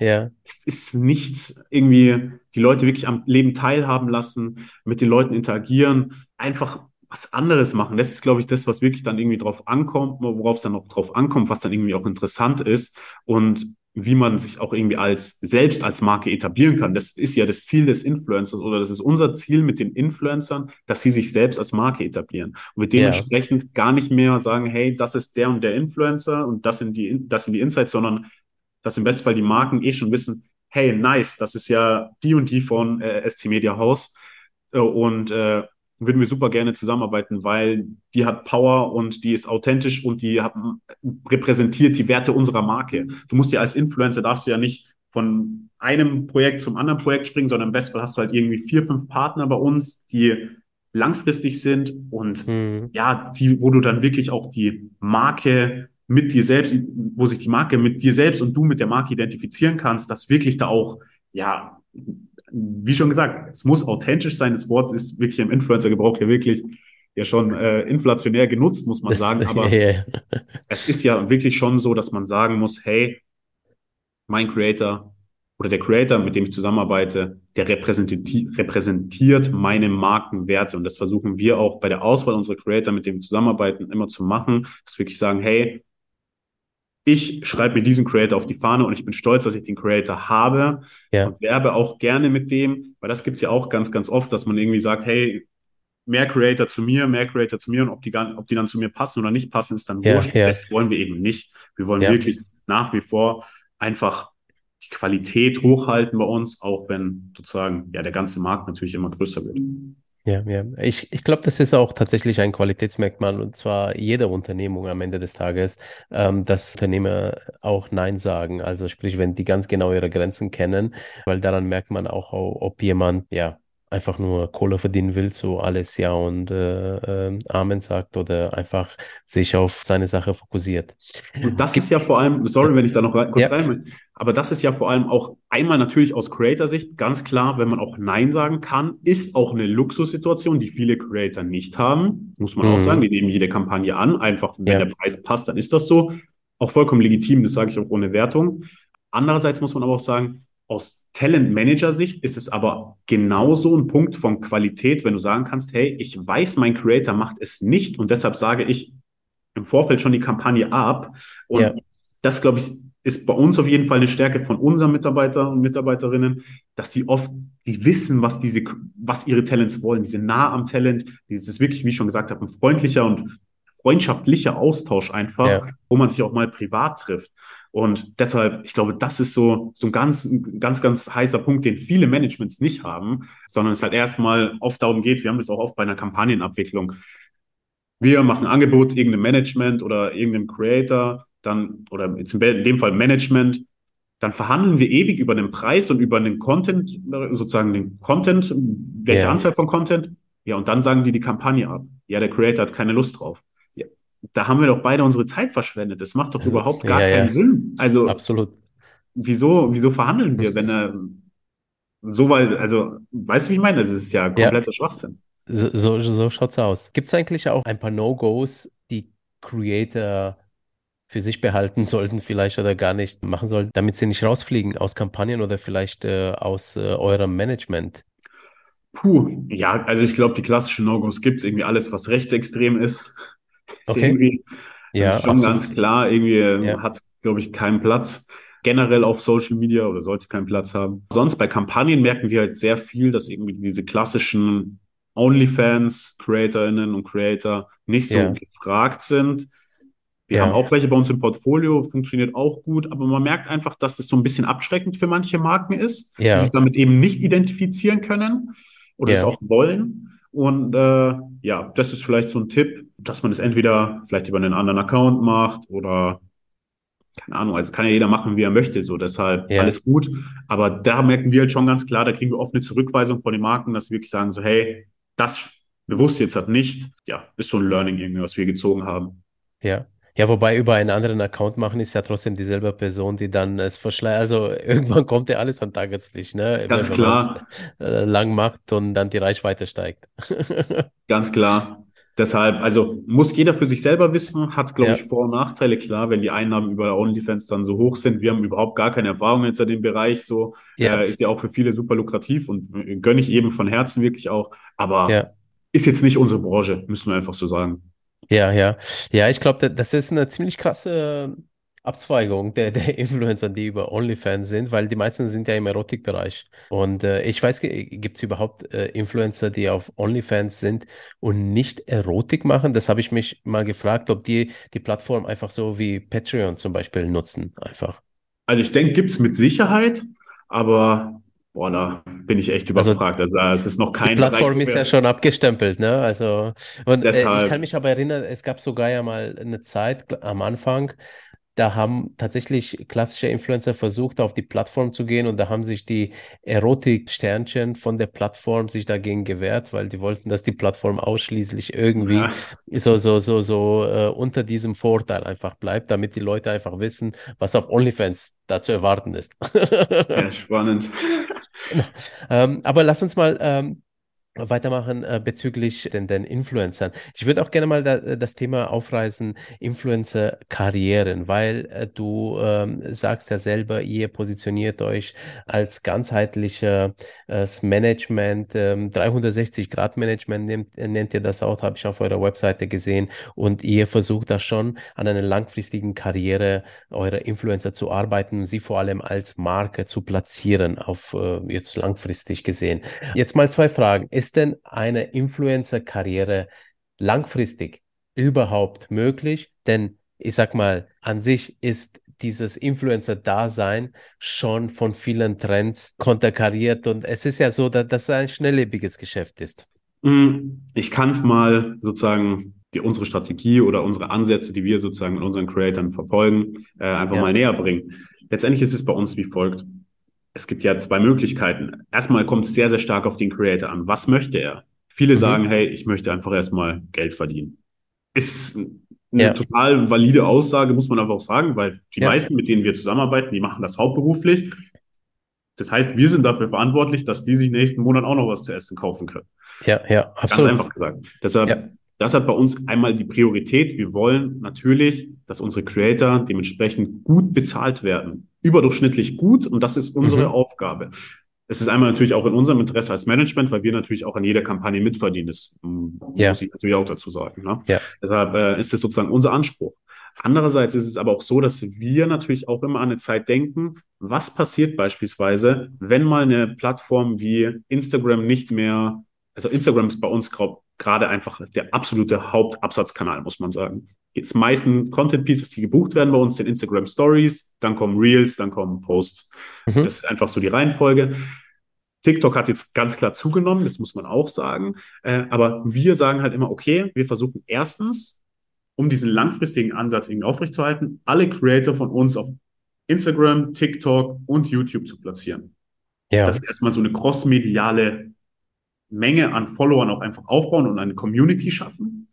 Speaker 1: ja.
Speaker 2: Es ist nichts irgendwie, die Leute wirklich am Leben teilhaben lassen, mit den Leuten interagieren, einfach was anderes machen. Das ist, glaube ich, das, was wirklich dann irgendwie drauf ankommt, worauf es dann auch drauf ankommt, was dann irgendwie auch interessant ist und wie man sich auch irgendwie als selbst als Marke etablieren kann. Das ist ja das Ziel des Influencers oder das ist unser Ziel mit den Influencern, dass sie sich selbst als Marke etablieren und wir dementsprechend ja. gar nicht mehr sagen, hey, das ist der und der Influencer und das sind die, das sind die Insights, sondern dass im besten Fall die Marken eh schon wissen, hey, nice, das ist ja die und die von äh, SC Media House äh, und äh, würden wir super gerne zusammenarbeiten, weil die hat Power und die ist authentisch und die hat, repräsentiert die Werte unserer Marke. Du musst ja als Influencer darfst du ja nicht von einem Projekt zum anderen Projekt springen, sondern im besten Fall hast du halt irgendwie vier, fünf Partner bei uns, die langfristig sind und mhm. ja, die, wo du dann wirklich auch die Marke mit dir selbst, wo sich die Marke mit dir selbst und du mit der Marke identifizieren kannst, dass wirklich da auch, ja, wie schon gesagt, es muss authentisch sein. Das Wort ist wirklich im Influencer-Gebrauch ja wirklich ja schon äh, inflationär genutzt, muss man das, sagen. *laughs* Aber yeah. es ist ja wirklich schon so, dass man sagen muss, hey, mein Creator oder der Creator, mit dem ich zusammenarbeite, der repräsentiert, repräsentiert meine Markenwerte. Und das versuchen wir auch bei der Auswahl unserer Creator, mit denen wir zusammenarbeiten, immer zu machen, dass wir wirklich sagen, hey, ich schreibe mir diesen Creator auf die Fahne und ich bin stolz, dass ich den Creator habe ja. und werbe auch gerne mit dem, weil das gibt's ja auch ganz, ganz oft, dass man irgendwie sagt, hey, mehr Creator zu mir, mehr Creator zu mir und ob die, ob die dann zu mir passen oder nicht passen, ist dann ja, wurscht. Ja. Das wollen wir eben nicht. Wir wollen wirklich nach wie vor einfach die Qualität hochhalten bei uns, auch wenn sozusagen ja der ganze Markt natürlich immer größer wird.
Speaker 1: Ja, ja. Ich, ich glaube, das ist auch tatsächlich ein Qualitätsmerkmal und zwar jeder Unternehmung am Ende des Tages, ähm, dass Unternehmer auch Nein sagen. Also sprich, wenn die ganz genau ihre Grenzen kennen, weil daran merkt man auch, ob jemand ja einfach nur Kohle verdienen will, so alles Ja und äh, äh, Amen sagt oder einfach sich auf seine Sache fokussiert.
Speaker 2: Und das Gibt, ist ja vor allem, sorry, wenn ich da noch kurz ja. rein möchte, aber das ist ja vor allem auch einmal natürlich aus Creator-Sicht ganz klar, wenn man auch Nein sagen kann, ist auch eine Luxussituation, die viele Creator nicht haben, muss man mhm. auch sagen. Die nehmen jede Kampagne an, einfach wenn ja. der Preis passt, dann ist das so. Auch vollkommen legitim, das sage ich auch ohne Wertung. Andererseits muss man aber auch sagen, aus Talent-Manager-Sicht ist es aber genauso ein Punkt von Qualität, wenn du sagen kannst, hey, ich weiß, mein Creator macht es nicht und deshalb sage ich im Vorfeld schon die Kampagne ab. Und ja. das, glaube ich, ist bei uns auf jeden Fall eine Stärke von unseren Mitarbeitern und Mitarbeiterinnen, dass sie oft, die wissen, was diese, was ihre Talents wollen, diese nah am Talent, dieses wirklich, wie ich schon gesagt habe, ein freundlicher und freundschaftlicher Austausch einfach, ja. wo man sich auch mal privat trifft. Und deshalb, ich glaube, das ist so, so ein ganz, ganz, ganz heißer Punkt, den viele Managements nicht haben, sondern es halt erstmal oft darum geht, wir haben das auch oft bei einer Kampagnenabwicklung. Wir machen ein Angebot, irgendeinem Management oder irgendeinem Creator, dann, oder jetzt in dem Fall Management, dann verhandeln wir ewig über den Preis und über den Content, sozusagen den Content, welche yeah. Anzahl von Content. Ja, und dann sagen die die Kampagne ab. Ja, der Creator hat keine Lust drauf da haben wir doch beide unsere Zeit verschwendet. Das macht doch also, überhaupt gar ja, keinen ja. Sinn. Also
Speaker 1: absolut.
Speaker 2: Wieso, wieso verhandeln wir, wenn er so weit, also weißt du, wie ich meine? Das ist ja kompletter ja. Schwachsinn.
Speaker 1: So, so, so schaut's aus. Gibt es eigentlich auch ein paar No-Gos, die Creator für sich behalten sollten, vielleicht oder gar nicht machen sollten, damit sie nicht rausfliegen aus Kampagnen oder vielleicht äh, aus äh, eurem Management?
Speaker 2: Puh, ja, also ich glaube, die klassischen No-Gos gibt es irgendwie alles, was rechtsextrem ist. Ist okay. irgendwie ja, schon absolut. ganz klar, irgendwie ja. hat, glaube ich, keinen Platz generell auf Social Media oder sollte keinen Platz haben. Sonst bei Kampagnen merken wir halt sehr viel, dass irgendwie diese klassischen OnlyFans, CreatorInnen und Creator nicht so ja. gefragt sind. Wir ja. haben auch welche bei uns im Portfolio, funktioniert auch gut, aber man merkt einfach, dass das so ein bisschen abschreckend für manche Marken ist, ja. die sich damit eben nicht identifizieren können oder es auch wollen. Und äh, ja, das ist vielleicht so ein Tipp, dass man es entweder vielleicht über einen anderen Account macht oder keine Ahnung, also kann ja jeder machen, wie er möchte, so deshalb ja. alles gut. Aber da merken wir halt schon ganz klar, da kriegen wir oft eine Zurückweisung von den Marken, dass sie wirklich sagen so, hey, das bewusst jetzt hat nicht, ja, ist so ein Learning irgendwie, was wir gezogen haben.
Speaker 1: Ja. Ja, wobei über einen anderen Account machen ist ja trotzdem dieselbe Person, die dann es verschleiert. Also *laughs* irgendwann kommt ja alles an Tageslicht, ne?
Speaker 2: Ganz wenn, klar.
Speaker 1: Äh, lang macht und dann die Reichweite steigt. *laughs*
Speaker 2: Ganz klar. Deshalb, also muss jeder für sich selber wissen, hat, glaube ja. ich, Vor- und Nachteile. Klar, wenn die Einnahmen über OnlyFans dann so hoch sind, wir haben überhaupt gar keine Erfahrung jetzt in dem Bereich, so ja. Äh, ist ja auch für viele super lukrativ und gönne ich eben von Herzen wirklich auch. Aber ja. ist jetzt nicht unsere Branche, müssen wir einfach so sagen.
Speaker 1: Ja, ja. Ja, ich glaube, das ist eine ziemlich krasse Abzweigung der, der *laughs* Influencer, die über OnlyFans sind, weil die meisten sind ja im Erotikbereich. Und äh, ich weiß, gibt es überhaupt äh, Influencer, die auf OnlyFans sind und nicht Erotik machen? Das habe ich mich mal gefragt, ob die die Plattform einfach so wie Patreon zum Beispiel nutzen, einfach.
Speaker 2: Also ich denke, gibt es mit Sicherheit, aber Boah, da bin ich echt also überfragt. Also, also es ist noch kein
Speaker 1: Die Plattform ist ja schon abgestempelt, ne? Also und äh, ich kann mich aber erinnern, es gab sogar ja mal eine Zeit am Anfang, da haben tatsächlich klassische Influencer versucht, auf die Plattform zu gehen und da haben sich die Erotik-Sternchen von der Plattform sich dagegen gewehrt, weil die wollten, dass die Plattform ausschließlich irgendwie ja. so, so, so, so äh, unter diesem Vorteil einfach bleibt, damit die Leute einfach wissen, was auf OnlyFans da zu erwarten ist.
Speaker 2: ja, spannend. *laughs*
Speaker 1: Genau. Ähm, aber lass uns mal ähm, weitermachen äh, bezüglich den, den Influencern. Ich würde auch gerne mal da, das Thema aufreißen, Influencer-Karrieren, weil äh, du ähm, sagst ja selber, ihr positioniert euch als ganzheitliches äh, Management, ähm, 360-Grad-Management nennt, nennt ihr das auch, habe ich auf eurer Webseite gesehen und ihr versucht da schon an einer langfristigen Karriere eurer Influencer zu arbeiten und sie vor allem als Marke zu platzieren, auf äh, jetzt langfristig gesehen. Jetzt mal zwei Fragen ist denn eine Influencer-Karriere langfristig überhaupt möglich? Denn ich sag mal, an sich ist dieses Influencer-Dasein schon von vielen Trends konterkariert und es ist ja so, dass das ein schnelllebiges Geschäft ist.
Speaker 2: Hm, ich kann es mal sozusagen die, unsere Strategie oder unsere Ansätze, die wir sozusagen mit unseren Creatoren verfolgen, äh, einfach ja. mal näher bringen. Letztendlich ist es bei uns wie folgt es gibt ja zwei Möglichkeiten. Erstmal kommt es sehr, sehr stark auf den Creator an. Was möchte er? Viele mhm. sagen, hey, ich möchte einfach erstmal Geld verdienen. Ist eine ja. total valide Aussage, muss man einfach auch sagen, weil die ja. meisten, mit denen wir zusammenarbeiten, die machen das hauptberuflich. Das heißt, wir sind dafür verantwortlich, dass die sich nächsten Monat auch noch was zu essen kaufen können.
Speaker 1: Ja, ja, absolut.
Speaker 2: Ganz einfach gesagt. Deshalb ja. Das hat bei uns einmal die Priorität. Wir wollen natürlich, dass unsere Creator dementsprechend gut bezahlt werden. Überdurchschnittlich gut und das ist unsere mhm. Aufgabe. Es ist einmal natürlich auch in unserem Interesse als Management, weil wir natürlich auch an jeder Kampagne mitverdienen. Das ja. muss ich natürlich auch dazu sagen. Ne? Ja. Deshalb äh, ist es sozusagen unser Anspruch. Andererseits ist es aber auch so, dass wir natürlich auch immer an eine Zeit denken, was passiert beispielsweise, wenn mal eine Plattform wie Instagram nicht mehr, also Instagram ist bei uns gerade einfach der absolute Hauptabsatzkanal, muss man sagen. Jetzt meisten Content Pieces, die gebucht werden bei uns, sind Instagram Stories, dann kommen Reels, dann kommen Posts. Mhm. Das ist einfach so die Reihenfolge. TikTok hat jetzt ganz klar zugenommen, das muss man auch sagen. Äh, aber wir sagen halt immer, okay, wir versuchen erstens, um diesen langfristigen Ansatz irgendwie aufrechtzuerhalten, alle Creator von uns auf Instagram, TikTok und YouTube zu platzieren. Ja. Dass wir erstmal so eine crossmediale Menge an Followern auch einfach aufbauen und eine Community schaffen.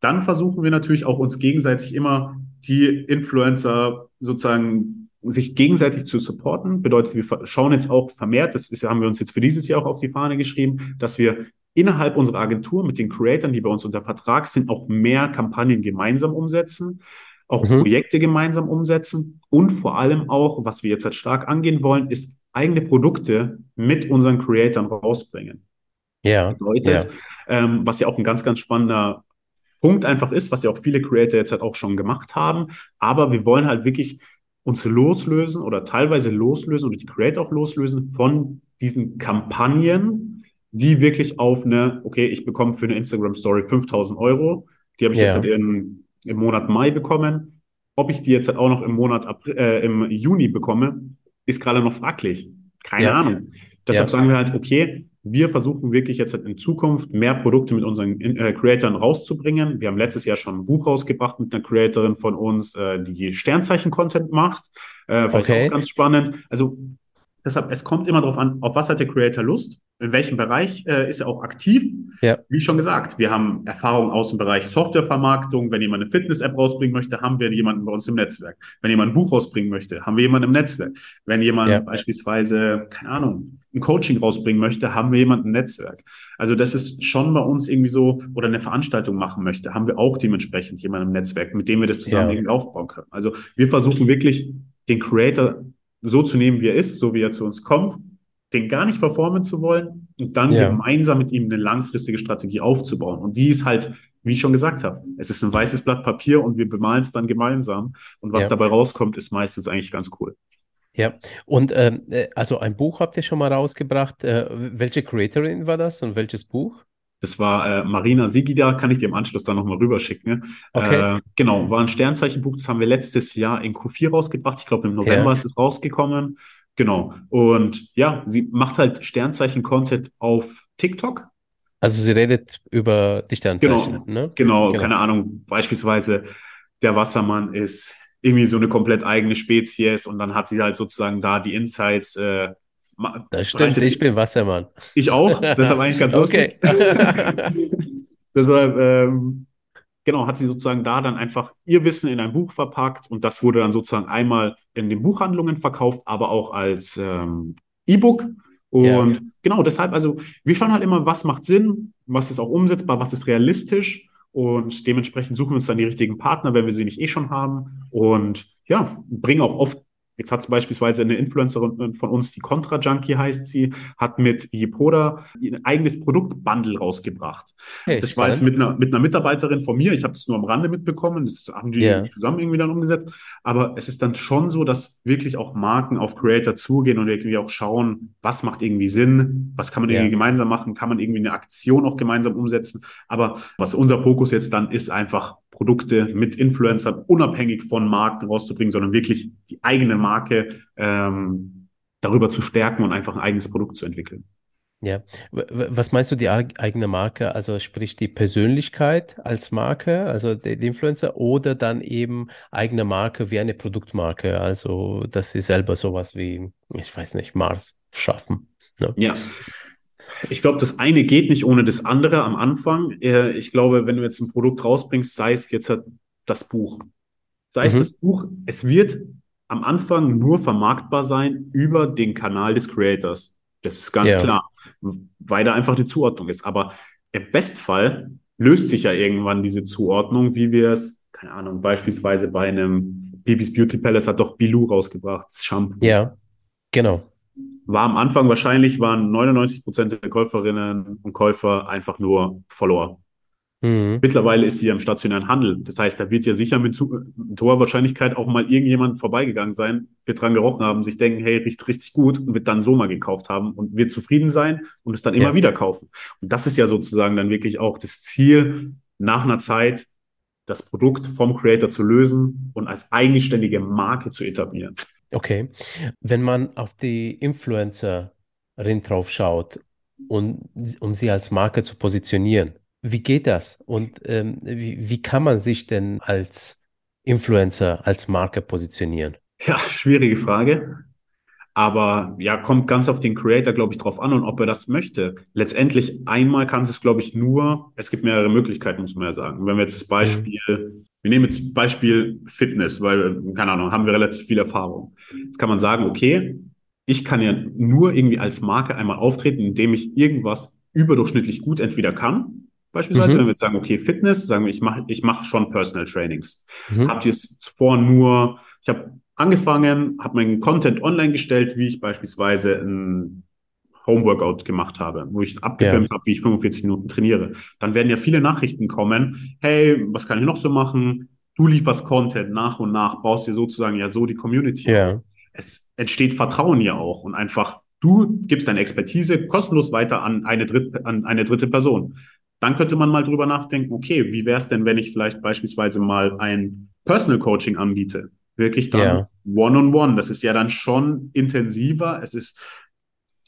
Speaker 2: Dann versuchen wir natürlich auch uns gegenseitig immer die Influencer sozusagen sich gegenseitig zu supporten. Bedeutet, wir schauen jetzt auch vermehrt, das ist, haben wir uns jetzt für dieses Jahr auch auf die Fahne geschrieben, dass wir innerhalb unserer Agentur mit den Creatoren, die bei uns unter Vertrag sind, auch mehr Kampagnen gemeinsam umsetzen, auch mhm. Projekte gemeinsam umsetzen und vor allem auch, was wir jetzt halt stark angehen wollen, ist eigene Produkte mit unseren Creatoren rausbringen. Ja. Bedeutet, ja. Ähm, was ja auch ein ganz, ganz spannender Punkt einfach ist, was ja auch viele Creator jetzt halt auch schon gemacht haben. Aber wir wollen halt wirklich uns loslösen oder teilweise loslösen oder die Creator auch loslösen von diesen Kampagnen, die wirklich auf eine, okay, ich bekomme für eine Instagram Story 5000 Euro. Die habe ich ja. jetzt halt in, im Monat Mai bekommen. Ob ich die jetzt halt auch noch im Monat April, äh, im Juni bekomme, ist gerade noch fraglich. Keine ja. Ahnung. Deshalb ja. sagen wir halt, okay, wir versuchen wirklich jetzt in Zukunft mehr Produkte mit unseren äh, Creatoren rauszubringen. Wir haben letztes Jahr schon ein Buch rausgebracht mit einer Creatorin von uns, äh, die Sternzeichen-Content macht. Äh, vielleicht okay. auch ganz spannend. Also Deshalb, es kommt immer darauf an, auf was hat der Creator Lust, in welchem Bereich äh, ist er auch aktiv. Ja. Wie schon gesagt, wir haben Erfahrung aus dem Bereich Softwarevermarktung. Wenn jemand eine Fitness-App rausbringen möchte, haben wir jemanden bei uns im Netzwerk. Wenn jemand ein Buch rausbringen möchte, haben wir jemanden im Netzwerk. Wenn jemand ja. beispielsweise, keine Ahnung, ein Coaching rausbringen möchte, haben wir jemanden Netzwerk. Also das ist schon bei uns irgendwie so, oder eine Veranstaltung machen möchte, haben wir auch dementsprechend jemanden im Netzwerk, mit dem wir das zusammen ja. irgendwie aufbauen können. Also wir versuchen wirklich den Creator so zu nehmen, wie er ist, so wie er zu uns kommt, den gar nicht verformen zu wollen und dann ja. gemeinsam mit ihm eine langfristige Strategie aufzubauen. Und die ist halt, wie ich schon gesagt habe, es ist ein weißes Blatt Papier und wir bemalen es dann gemeinsam. Und was ja. dabei rauskommt, ist meistens eigentlich ganz cool.
Speaker 1: Ja, und ähm, äh, also ein Buch habt ihr schon mal rausgebracht. Äh, welche Creatorin war das und welches Buch?
Speaker 2: Das war äh, Marina Sigida, kann ich dir im Anschluss dann nochmal rüberschicken. Ne? Okay. Äh, genau, war ein Sternzeichenbuch, das haben wir letztes Jahr in Q4 rausgebracht. Ich glaube, im November ja. ist es rausgekommen. Genau. Und ja, sie macht halt Sternzeichen-Content auf TikTok.
Speaker 1: Also sie redet über die Sternzeichen,
Speaker 2: genau, ne? Genau, genau, keine Ahnung. Beispielsweise der Wassermann ist irgendwie so eine komplett eigene Spezies und dann hat sie halt sozusagen da die Insights. Äh,
Speaker 1: das stimmt, ich bin Wassermann.
Speaker 2: Ich auch, *laughs* deshalb eigentlich ganz lustig. *laughs* deshalb, ähm, genau, hat sie sozusagen da dann einfach ihr Wissen in ein Buch verpackt und das wurde dann sozusagen einmal in den Buchhandlungen verkauft, aber auch als ähm, E-Book. Und ja. genau deshalb, also wir schauen halt immer, was macht Sinn, was ist auch umsetzbar, was ist realistisch und dementsprechend suchen wir uns dann die richtigen Partner, wenn wir sie nicht eh schon haben. Und ja, bringen auch oft Jetzt hat beispielsweise eine Influencerin von uns, die Contra Junkie heißt sie, hat mit Jepoda ein eigenes Produktbundle rausgebracht. Hey, das spannend. war jetzt mit einer, mit einer Mitarbeiterin von mir. Ich habe das nur am Rande mitbekommen. Das haben die yeah. zusammen irgendwie dann umgesetzt. Aber es ist dann schon so, dass wirklich auch Marken auf Creator zugehen und irgendwie auch schauen, was macht irgendwie Sinn, was kann man yeah. irgendwie gemeinsam machen, kann man irgendwie eine Aktion auch gemeinsam umsetzen. Aber was unser Fokus jetzt dann ist, einfach Produkte mit Influencern unabhängig von Marken rauszubringen, sondern wirklich die eigene Marke ähm, darüber zu stärken und einfach ein eigenes Produkt zu entwickeln.
Speaker 1: Ja, was meinst du die eigene Marke? Also sprich die Persönlichkeit als Marke, also der Influencer, oder dann eben eigene Marke wie eine Produktmarke, also dass sie selber sowas wie, ich weiß nicht, Mars schaffen.
Speaker 2: Ne? Ja, ich glaube, das eine geht nicht ohne das andere am Anfang. Äh, ich glaube, wenn du jetzt ein Produkt rausbringst, sei es jetzt das Buch, sei es mhm. das Buch, es wird am Anfang nur vermarktbar sein über den Kanal des Creators. Das ist ganz ja. klar, weil da einfach die Zuordnung ist. Aber im Bestfall löst sich ja irgendwann diese Zuordnung, wie wir es, keine Ahnung, beispielsweise bei einem Bibis Beauty Palace hat doch Bilou rausgebracht, das Shampoo.
Speaker 1: Ja, genau
Speaker 2: war am Anfang wahrscheinlich, waren 99 Prozent der Käuferinnen und Käufer einfach nur Follower. Mhm. Mittlerweile ist sie ja im stationären Handel. Das heißt, da wird ja sicher mit, mit hoher Wahrscheinlichkeit auch mal irgendjemand vorbeigegangen sein, wird dran gerochen haben, sich denken, hey, riecht richtig gut und wird dann so mal gekauft haben und wird zufrieden sein und es dann immer ja. wieder kaufen. Und das ist ja sozusagen dann wirklich auch das Ziel, nach einer Zeit das Produkt vom Creator zu lösen und als eigenständige Marke zu etablieren.
Speaker 1: Okay. Wenn man auf die Influencerin drauf schaut und um sie als Marke zu positionieren, wie geht das? Und ähm, wie, wie kann man sich denn als Influencer, als Marke positionieren?
Speaker 2: Ja, schwierige Frage. Aber ja, kommt ganz auf den Creator, glaube ich, drauf an und ob er das möchte. Letztendlich einmal kann es, glaube ich, nur, es gibt mehrere Möglichkeiten, muss man ja sagen. Wenn wir jetzt das mhm. Beispiel. Wir nehmen jetzt Beispiel Fitness, weil, keine Ahnung, haben wir relativ viel Erfahrung. Jetzt kann man sagen, okay, ich kann ja nur irgendwie als Marke einmal auftreten, indem ich irgendwas überdurchschnittlich gut entweder kann, Beispielsweise, mhm. wenn wir jetzt sagen, okay, Fitness, sagen wir, ich mache ich mach schon Personal Trainings. Mhm. Habt ihr es zuvor nur, ich habe angefangen, habe meinen Content online gestellt, wie ich beispielsweise ein Homeworkout gemacht habe, wo ich abgefilmt ja. habe, wie ich 45 Minuten trainiere. Dann werden ja viele Nachrichten kommen, hey, was kann ich noch so machen? Du lieferst Content nach und nach, baust dir sozusagen ja so die Community. Ja. Es entsteht Vertrauen ja auch und einfach du gibst deine Expertise kostenlos weiter an eine, dritte, an eine dritte Person. Dann könnte man mal drüber nachdenken, okay, wie wäre es denn, wenn ich vielleicht beispielsweise mal ein Personal Coaching anbiete? Wirklich dann One-on-One. -on -one. Das ist ja dann schon intensiver. Es ist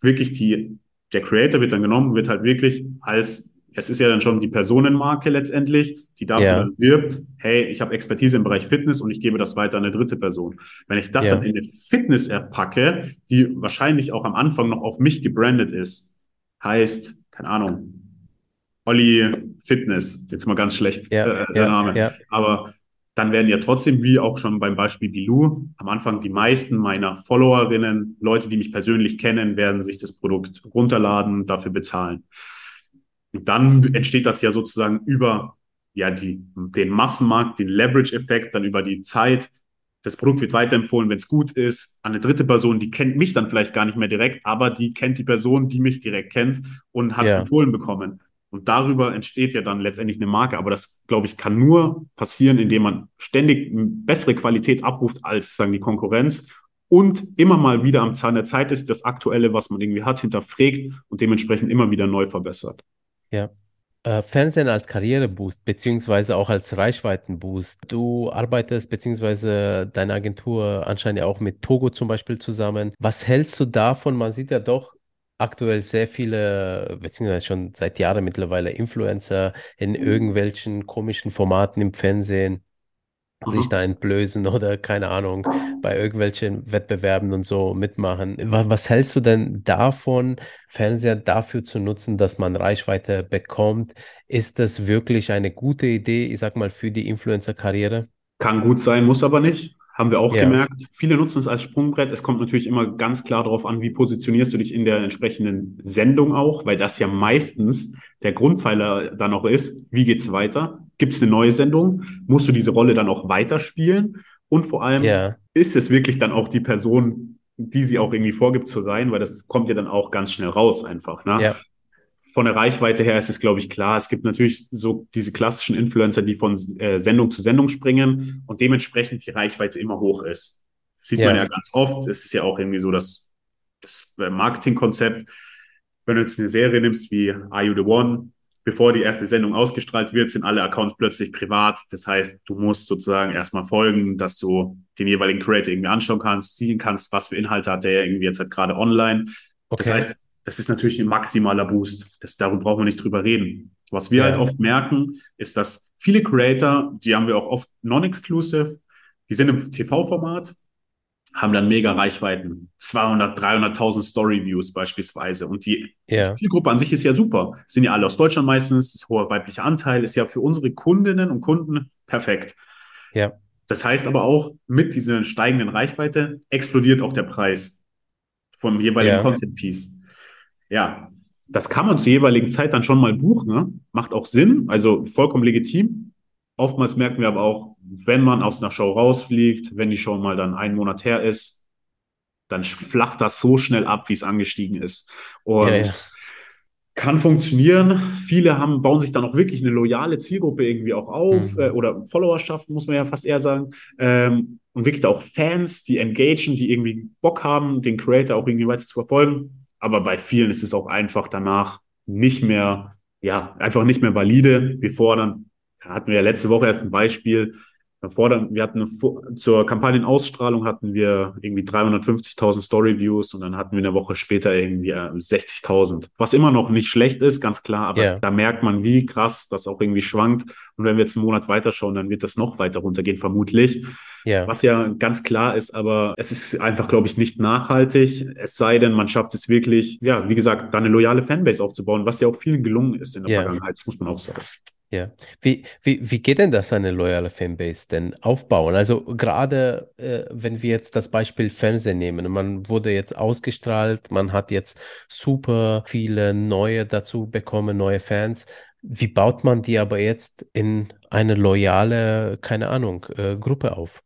Speaker 2: wirklich die, der Creator wird dann genommen, wird halt wirklich als, es ist ja dann schon die Personenmarke letztendlich, die dafür ja. wirbt, hey, ich habe Expertise im Bereich Fitness und ich gebe das weiter an eine dritte Person. Wenn ich das ja. dann in eine Fitness-App packe, die wahrscheinlich auch am Anfang noch auf mich gebrandet ist, heißt, keine Ahnung, Olli Fitness, jetzt mal ganz schlecht ja, äh, der Name, aber dann werden ja trotzdem, wie auch schon beim Beispiel Bilou, am Anfang die meisten meiner Followerinnen, Leute, die mich persönlich kennen, werden sich das Produkt runterladen, dafür bezahlen. Und dann entsteht das ja sozusagen über ja, die, den Massenmarkt, den Leverage-Effekt, dann über die Zeit. Das Produkt wird weiterempfohlen, wenn es gut ist, an eine dritte Person, die kennt mich dann vielleicht gar nicht mehr direkt, aber die kennt die Person, die mich direkt kennt und hat es ja. empfohlen bekommen. Und darüber entsteht ja dann letztendlich eine Marke. Aber das, glaube ich, kann nur passieren, indem man ständig bessere Qualität abruft als sagen die Konkurrenz und immer mal wieder am Zahn der Zeit ist, das Aktuelle, was man irgendwie hat, hinterfragt und dementsprechend immer wieder neu verbessert.
Speaker 1: Ja. Äh, Fernsehen als Karriereboost, beziehungsweise auch als Reichweitenboost. Du arbeitest, beziehungsweise deine Agentur anscheinend ja auch mit Togo zum Beispiel zusammen. Was hältst du davon? Man sieht ja doch aktuell sehr viele, beziehungsweise schon seit Jahren mittlerweile Influencer in mhm. irgendwelchen komischen Formaten im Fernsehen. sich da entblößen *laughs* oder keine Ahnung, bei irgendwelchen Wettbewerben und so mitmachen. Was hältst du denn davon, Fernseher dafür zu nutzen, dass man Reichweite bekommt? Ist das wirklich eine gute Idee, ich sag mal, für die Influencer-Karriere?
Speaker 2: Kann gut sein, muss aber nicht. Haben wir auch ja. gemerkt. Viele nutzen es als Sprungbrett. Es kommt natürlich immer ganz klar darauf an, wie positionierst du dich in der entsprechenden Sendung auch, weil das ja meistens der Grundpfeiler dann auch ist. Wie geht's weiter? Gibt es eine neue Sendung? Musst du diese Rolle dann auch weiterspielen? Und vor allem, ja. ist es wirklich dann auch die Person, die sie auch irgendwie vorgibt zu sein? Weil das kommt ja dann auch ganz schnell raus einfach. Ne? Ja von der Reichweite her ist es, glaube ich, klar. Es gibt natürlich so diese klassischen Influencer, die von äh, Sendung zu Sendung springen und dementsprechend die Reichweite immer hoch ist. Das sieht ja. man ja ganz oft. Es ist ja auch irgendwie so das, das äh, Marketingkonzept. Wenn du jetzt eine Serie nimmst wie Are You the One, bevor die erste Sendung ausgestrahlt wird, sind alle Accounts plötzlich privat. Das heißt, du musst sozusagen erstmal folgen, dass du den jeweiligen Creator irgendwie anschauen kannst, sehen kannst, was für Inhalte hat der irgendwie jetzt halt gerade online. Okay. Das heißt, das ist natürlich ein maximaler Boost. Das, darüber brauchen wir nicht drüber reden. Was wir halt ja. halt oft merken, ist, dass viele Creator, die haben wir auch oft non-exclusive, die sind im TV-Format, haben dann mega Reichweiten. 200, 300.000 Story-Views beispielsweise. Und die, ja. Zielgruppe an sich ist ja super. Sind ja alle aus Deutschland meistens, ist hoher weiblicher Anteil, ist ja für unsere Kundinnen und Kunden perfekt. Ja. Das heißt aber auch, mit dieser steigenden Reichweite explodiert auch der Preis vom jeweiligen ja. Content-Piece ja, das kann man zur jeweiligen Zeit dann schon mal buchen. Ne? Macht auch Sinn, also vollkommen legitim. Oftmals merken wir aber auch, wenn man aus einer Show rausfliegt, wenn die Show mal dann einen Monat her ist, dann flacht das so schnell ab, wie es angestiegen ist. Und ja, ja. kann funktionieren. Viele haben, bauen sich dann auch wirklich eine loyale Zielgruppe irgendwie auch auf mhm. äh, oder Followerschaft, muss man ja fast eher sagen. Ähm, und wirklich auch Fans, die engagen, die irgendwie Bock haben, den Creator auch irgendwie weiter zu verfolgen aber bei vielen ist es auch einfach danach nicht mehr, ja, einfach nicht mehr valide. Wir fordern, hatten wir ja letzte Woche erst ein Beispiel, fordern, wir hatten zur Kampagnenausstrahlung hatten wir irgendwie 350.000 Storyviews und dann hatten wir eine Woche später irgendwie 60.000, äh, was immer noch nicht schlecht ist, ganz klar, aber yeah. es, da merkt man, wie krass das auch irgendwie schwankt und wenn wir jetzt einen Monat weiterschauen, dann wird das noch weiter runtergehen, vermutlich. Yeah. Was ja ganz klar ist, aber es ist einfach, glaube ich, nicht nachhaltig, es sei denn, man schafft es wirklich, ja, wie gesagt, da eine loyale Fanbase aufzubauen, was ja auch vielen gelungen ist in der yeah. Vergangenheit, das muss man auch sagen.
Speaker 1: Ja, wie, wie, wie geht denn das eine loyale Fanbase denn aufbauen? Also gerade äh, wenn wir jetzt das Beispiel Fernsehen nehmen, man wurde jetzt ausgestrahlt, man hat jetzt super viele neue dazu bekommen, neue Fans. Wie baut man die aber jetzt in eine loyale, keine Ahnung, äh, Gruppe auf?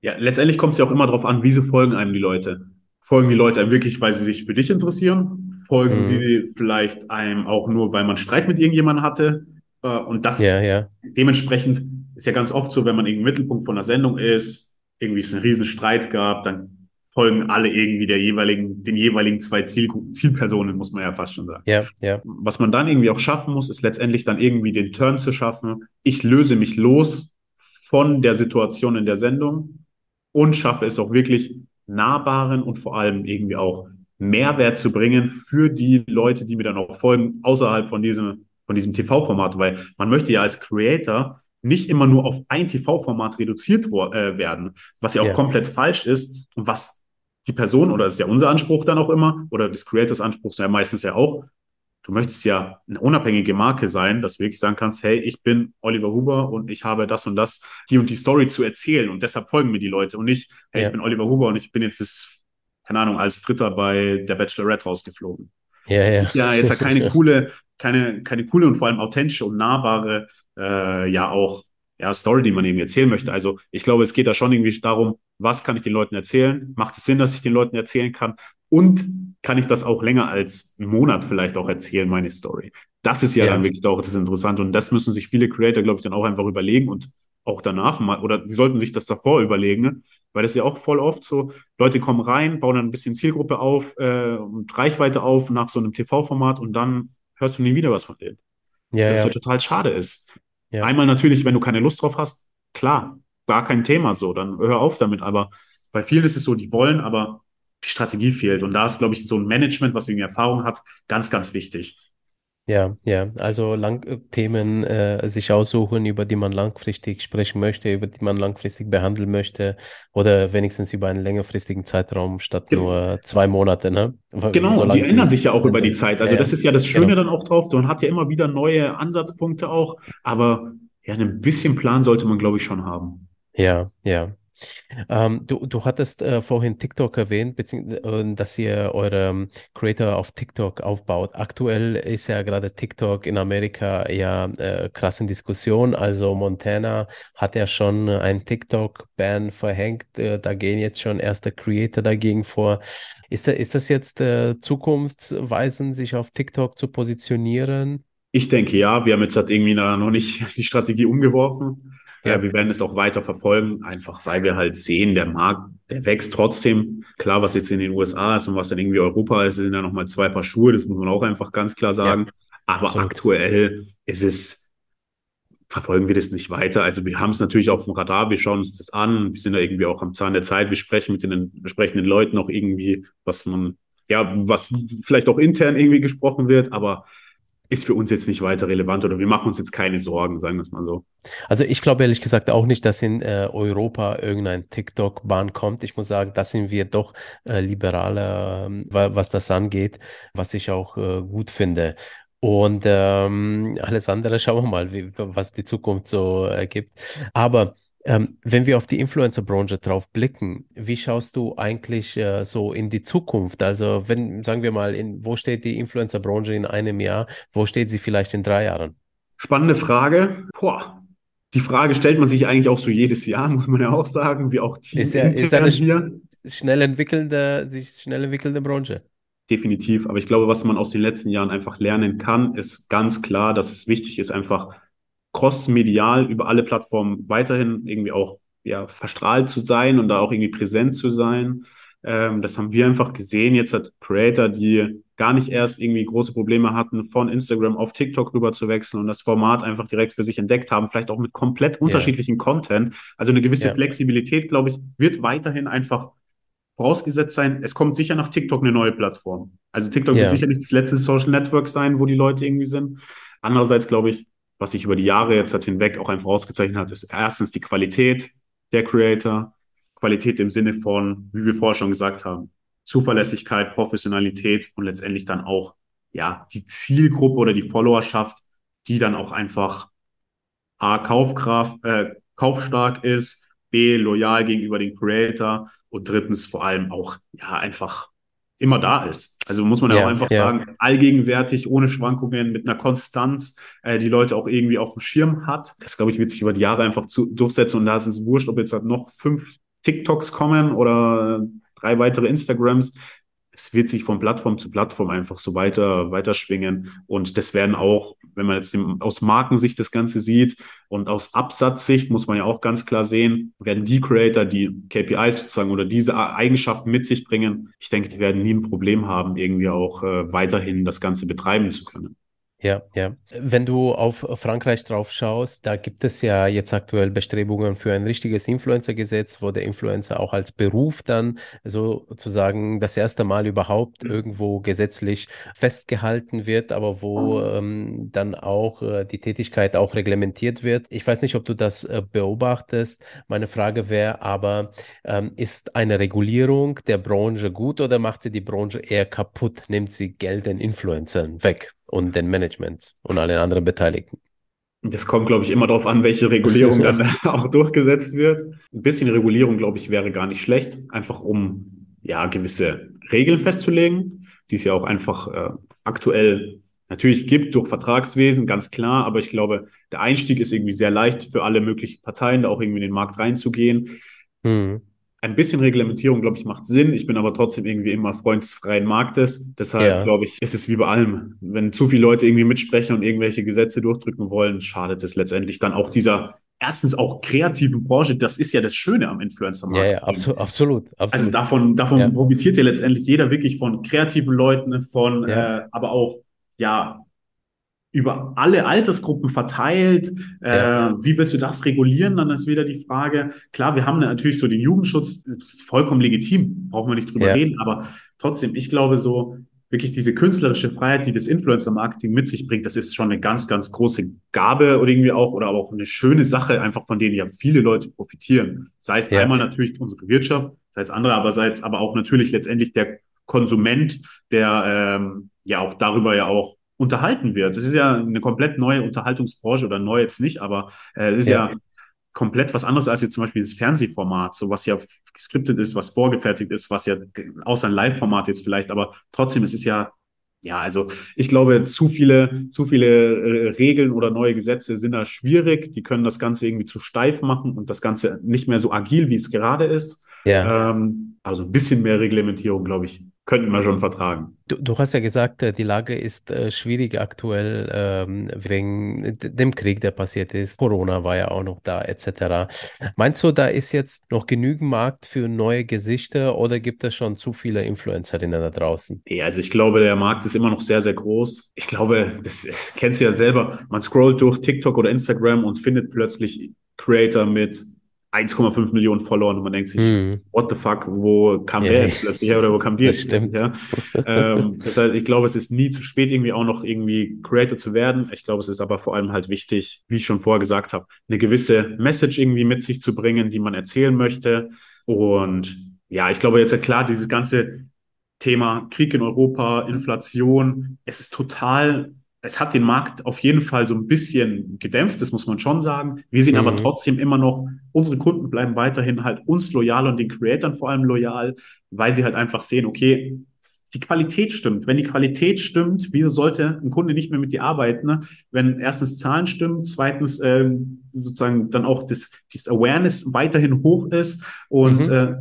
Speaker 2: Ja, letztendlich kommt es ja auch immer darauf an, wieso folgen einem die Leute. Folgen die Leute einem wirklich, weil sie sich für dich interessieren? Folgen mhm. sie vielleicht einem auch nur, weil man Streit mit irgendjemandem hatte? Äh, und das ja, ja. dementsprechend ist ja ganz oft so, wenn man irgendwie Mittelpunkt von einer Sendung ist, irgendwie es einen riesen Streit gab, dann folgen alle irgendwie der jeweiligen, den jeweiligen zwei Ziel, Zielpersonen, muss man ja fast schon sagen. Ja, ja. Was man dann irgendwie auch schaffen muss, ist letztendlich dann irgendwie den Turn zu schaffen. Ich löse mich los von der Situation in der Sendung und schaffe es auch wirklich nahbaren und vor allem irgendwie auch Mehrwert zu bringen für die Leute, die mir dann auch folgen, außerhalb von diesem von diesem TV-Format, weil man möchte ja als Creator nicht immer nur auf ein TV-Format reduziert äh, werden, was ja auch ja. komplett falsch ist und was die Person, oder das ist ja unser Anspruch dann auch immer, oder des Creators Anspruch ja meistens ja auch, du möchtest ja eine unabhängige Marke sein, dass du wirklich sagen kannst, hey, ich bin Oliver Huber und ich habe das und das, die und die Story zu erzählen und deshalb folgen mir die Leute und nicht, hey, ja. ich bin Oliver Huber und ich bin jetzt das, keine Ahnung, als Dritter bei der Bachelorette rausgeflogen. Ja, das ja. ist ja jetzt keine *laughs* coole, keine, keine coole und vor allem authentische und nahbare, äh, ja auch, ja, Story, die man irgendwie erzählen möchte. Also ich glaube, es geht da schon irgendwie darum, was kann ich den Leuten erzählen? Macht es Sinn, dass ich den Leuten erzählen kann? Und kann ich das auch länger als einen Monat vielleicht auch erzählen, meine Story? Das ist ja, ja. dann wirklich auch das Interessante. Und das müssen sich viele Creator, glaube ich, dann auch einfach überlegen und auch danach mal, oder die sollten sich das davor überlegen, weil das ist ja auch voll oft so, Leute kommen rein, bauen dann ein bisschen Zielgruppe auf äh, und Reichweite auf nach so einem TV-Format und dann hörst du nie wieder was von denen. Ja, was ja. ja total schade ist. Ja. Einmal natürlich, wenn du keine Lust drauf hast, klar, gar kein Thema so, dann hör auf damit. Aber bei vielen ist es so, die wollen, aber die Strategie fehlt. Und da ist, glaube ich, so ein Management, was irgendwie Erfahrung hat, ganz, ganz wichtig.
Speaker 1: Ja, ja, also lang äh, Themen äh, sich aussuchen, über die man langfristig sprechen möchte, über die man langfristig behandeln möchte oder wenigstens über einen längerfristigen Zeitraum statt nur zwei Monate, ne?
Speaker 2: Genau, die ändern sich ja auch über die Zeit. Also
Speaker 1: ja,
Speaker 2: das ist ja das Schöne
Speaker 1: genau.
Speaker 2: dann auch drauf. Man hat ja immer wieder neue Ansatzpunkte auch, aber ja, ein bisschen Plan sollte man, glaube ich, schon haben.
Speaker 1: Ja, ja. Ähm, du, du hattest äh, vorhin TikTok erwähnt, äh, dass ihr eure um, Creator auf TikTok aufbaut. Aktuell ist ja gerade TikTok in Amerika ja äh, krass in Diskussion. Also Montana hat ja schon ein TikTok-Ban verhängt. Äh, da gehen jetzt schon erste Creator dagegen vor. Ist, da, ist das jetzt äh, zukunftsweisend, sich auf TikTok zu positionieren?
Speaker 2: Ich denke ja. Wir haben jetzt halt irgendwie noch nicht die Strategie umgeworfen. Ja. wir werden es auch weiter verfolgen, einfach weil wir halt sehen, der Markt, der wächst trotzdem. Klar, was jetzt in den USA ist und was dann irgendwie Europa ist, sind ja nochmal zwei Paar Schuhe, das muss man auch einfach ganz klar sagen. Ja, Aber absolut. aktuell ist es, verfolgen wir das nicht weiter. Also wir haben es natürlich auf dem Radar, wir schauen uns das an, wir sind da irgendwie auch am Zahn der Zeit, wir sprechen mit den entsprechenden Leuten auch irgendwie, was man, ja, was vielleicht auch intern irgendwie gesprochen wird, aber ist für uns jetzt nicht weiter relevant oder wir machen uns jetzt keine Sorgen, sagen wir es mal so.
Speaker 1: Also ich glaube ehrlich gesagt auch nicht, dass in äh, Europa irgendein TikTok-Bahn kommt. Ich muss sagen, da sind wir doch äh, liberaler, äh, was das angeht, was ich auch äh, gut finde. Und ähm, alles andere *laughs* schauen wir mal, wie, was die Zukunft so ergibt. Aber ähm, wenn wir auf die Influencer-Branche drauf blicken, wie schaust du eigentlich äh, so in die Zukunft? Also, wenn, sagen wir mal, in, wo steht die Influencer-Branche in einem Jahr? Wo steht sie vielleicht in drei Jahren?
Speaker 2: Spannende Frage. Boah. Die Frage stellt man sich eigentlich auch so jedes Jahr, *laughs* muss man ja auch sagen, wie auch
Speaker 1: die ist ja, ist eine hier. Schnell entwickelnde, sich schnell entwickelnde Branche.
Speaker 2: Definitiv. Aber ich glaube, was man aus den letzten Jahren einfach lernen kann, ist ganz klar, dass es wichtig ist, einfach cross-medial über alle Plattformen weiterhin irgendwie auch ja, verstrahlt zu sein und da auch irgendwie präsent zu sein. Ähm, das haben wir einfach gesehen. Jetzt hat Creator, die gar nicht erst irgendwie große Probleme hatten, von Instagram auf TikTok rüber zu wechseln und das Format einfach direkt für sich entdeckt haben, vielleicht auch mit komplett unterschiedlichen yeah. Content. Also eine gewisse yeah. Flexibilität, glaube ich, wird weiterhin einfach vorausgesetzt sein. Es kommt sicher nach TikTok eine neue Plattform. Also TikTok yeah. wird sicher nicht das letzte Social Network sein, wo die Leute irgendwie sind. Andererseits glaube ich, was sich über die Jahre jetzt halt hinweg auch einfach ausgezeichnet hat, ist erstens die Qualität der Creator, Qualität im Sinne von, wie wir vorher schon gesagt haben, Zuverlässigkeit, Professionalität und letztendlich dann auch ja die Zielgruppe oder die Followerschaft, die dann auch einfach a Kaufkraft, äh, kaufstark ist, b loyal gegenüber dem Creator und drittens vor allem auch ja einfach immer da ist. Also muss man ja, auch einfach ja. sagen, allgegenwärtig, ohne Schwankungen, mit einer Konstanz, äh, die Leute auch irgendwie auf dem Schirm hat. Das, glaube ich, wird sich über die Jahre einfach zu, durchsetzen und da ist es wurscht, ob jetzt halt noch fünf TikToks kommen oder drei weitere Instagrams es wird sich von Plattform zu Plattform einfach so weiter, weiter schwingen. Und das werden auch, wenn man jetzt aus Markensicht das Ganze sieht und aus Absatzsicht muss man ja auch ganz klar sehen, werden die Creator, die KPIs sozusagen oder diese Eigenschaften mit sich bringen, ich denke, die werden nie ein Problem haben, irgendwie auch äh, weiterhin das Ganze betreiben zu können.
Speaker 1: Ja, ja. Wenn du auf Frankreich drauf schaust, da gibt es ja jetzt aktuell Bestrebungen für ein richtiges Influencer-Gesetz, wo der Influencer auch als Beruf dann sozusagen das erste Mal überhaupt mhm. irgendwo gesetzlich festgehalten wird, aber wo ähm, dann auch äh, die Tätigkeit auch reglementiert wird. Ich weiß nicht, ob du das äh, beobachtest. Meine Frage wäre aber, ähm, ist eine Regulierung der Branche gut oder macht sie die Branche eher kaputt? Nimmt sie Geld den Influencern weg? Und den Management und allen anderen Beteiligten.
Speaker 2: Das kommt, glaube ich, immer darauf an, welche Regulierung dann *laughs* *laughs* auch durchgesetzt wird. Ein bisschen Regulierung, glaube ich, wäre gar nicht schlecht, einfach um ja gewisse Regeln festzulegen, die es ja auch einfach äh, aktuell natürlich gibt durch Vertragswesen, ganz klar. Aber ich glaube, der Einstieg ist irgendwie sehr leicht für alle möglichen Parteien, da auch irgendwie in den Markt reinzugehen. Mhm ein bisschen Reglementierung, glaube ich, macht Sinn. Ich bin aber trotzdem irgendwie immer Freund des freien Marktes. Deshalb, ja. glaube ich, ist es wie bei allem. Wenn zu viele Leute irgendwie mitsprechen und irgendwelche Gesetze durchdrücken wollen, schadet es letztendlich dann auch dieser erstens auch kreativen Branche. Das ist ja das Schöne am Influencer-Markt.
Speaker 1: Ja, ja absolut, absolut,
Speaker 2: absolut. Also davon, davon ja. profitiert ja letztendlich jeder wirklich von kreativen Leuten, von, ja. äh, aber auch, ja, über alle Altersgruppen verteilt. Ja. Äh, wie willst du das regulieren? Dann ist wieder die Frage, klar, wir haben natürlich so den Jugendschutz, das ist vollkommen legitim, brauchen wir nicht drüber ja. reden, aber trotzdem, ich glaube so, wirklich diese künstlerische Freiheit, die das Influencer-Marketing mit sich bringt, das ist schon eine ganz, ganz große Gabe oder irgendwie auch, oder auch eine schöne Sache, einfach von denen ja viele Leute profitieren. Sei es ja. einmal natürlich unsere Wirtschaft, sei es andere, aber sei es aber auch natürlich letztendlich der Konsument, der ähm, ja auch darüber ja auch unterhalten wird. Das ist ja eine komplett neue Unterhaltungsbranche oder neu jetzt nicht, aber äh, es ist ja. ja komplett was anderes als jetzt zum Beispiel das Fernsehformat, so was ja geskriptet ist, was vorgefertigt ist, was ja außer ein Live-Format jetzt vielleicht, aber trotzdem, es ist ja ja, also ich glaube, zu viele, zu viele äh, Regeln oder neue Gesetze sind da schwierig. Die können das Ganze irgendwie zu steif machen und das Ganze nicht mehr so agil, wie es gerade ist. Ja. Ähm, also ein bisschen mehr Reglementierung, glaube ich, könnten wir schon vertragen.
Speaker 1: Du, du hast ja gesagt, äh, die Lage ist äh, schwierig aktuell ähm, wegen dem Krieg, der passiert ist. Corona war ja auch noch da, etc. Meinst du, da ist jetzt noch genügend Markt für neue Gesichter oder gibt es schon zu viele Influencerinnen da draußen?
Speaker 2: Ja, also ich glaube, der Markt ist immer noch sehr, sehr groß. Ich glaube, das kennst du ja selber. Man scrollt durch TikTok oder Instagram und findet plötzlich Creator mit 1,5 Millionen Followern und man denkt sich, mm. what the fuck, wo kam yeah. der jetzt plötzlich her oder wo kam die
Speaker 1: das stimmt.
Speaker 2: her? ähm, heißt, ich glaube, es ist nie zu spät, irgendwie auch noch irgendwie Creator zu werden. Ich glaube, es ist aber vor allem halt wichtig, wie ich schon vorher gesagt habe, eine gewisse Message irgendwie mit sich zu bringen, die man erzählen möchte. Und ja, ich glaube jetzt klar, dieses ganze Thema Krieg in Europa, Inflation, es ist total es hat den Markt auf jeden Fall so ein bisschen gedämpft, das muss man schon sagen. Wir sind mhm. aber trotzdem immer noch, unsere Kunden bleiben weiterhin halt uns loyal und den Creatoren vor allem loyal, weil sie halt einfach sehen, okay, die Qualität stimmt. Wenn die Qualität stimmt, wieso sollte ein Kunde nicht mehr mit dir arbeiten? Ne? Wenn erstens Zahlen stimmen, zweitens ähm, sozusagen dann auch das, das Awareness weiterhin hoch ist und mhm. äh,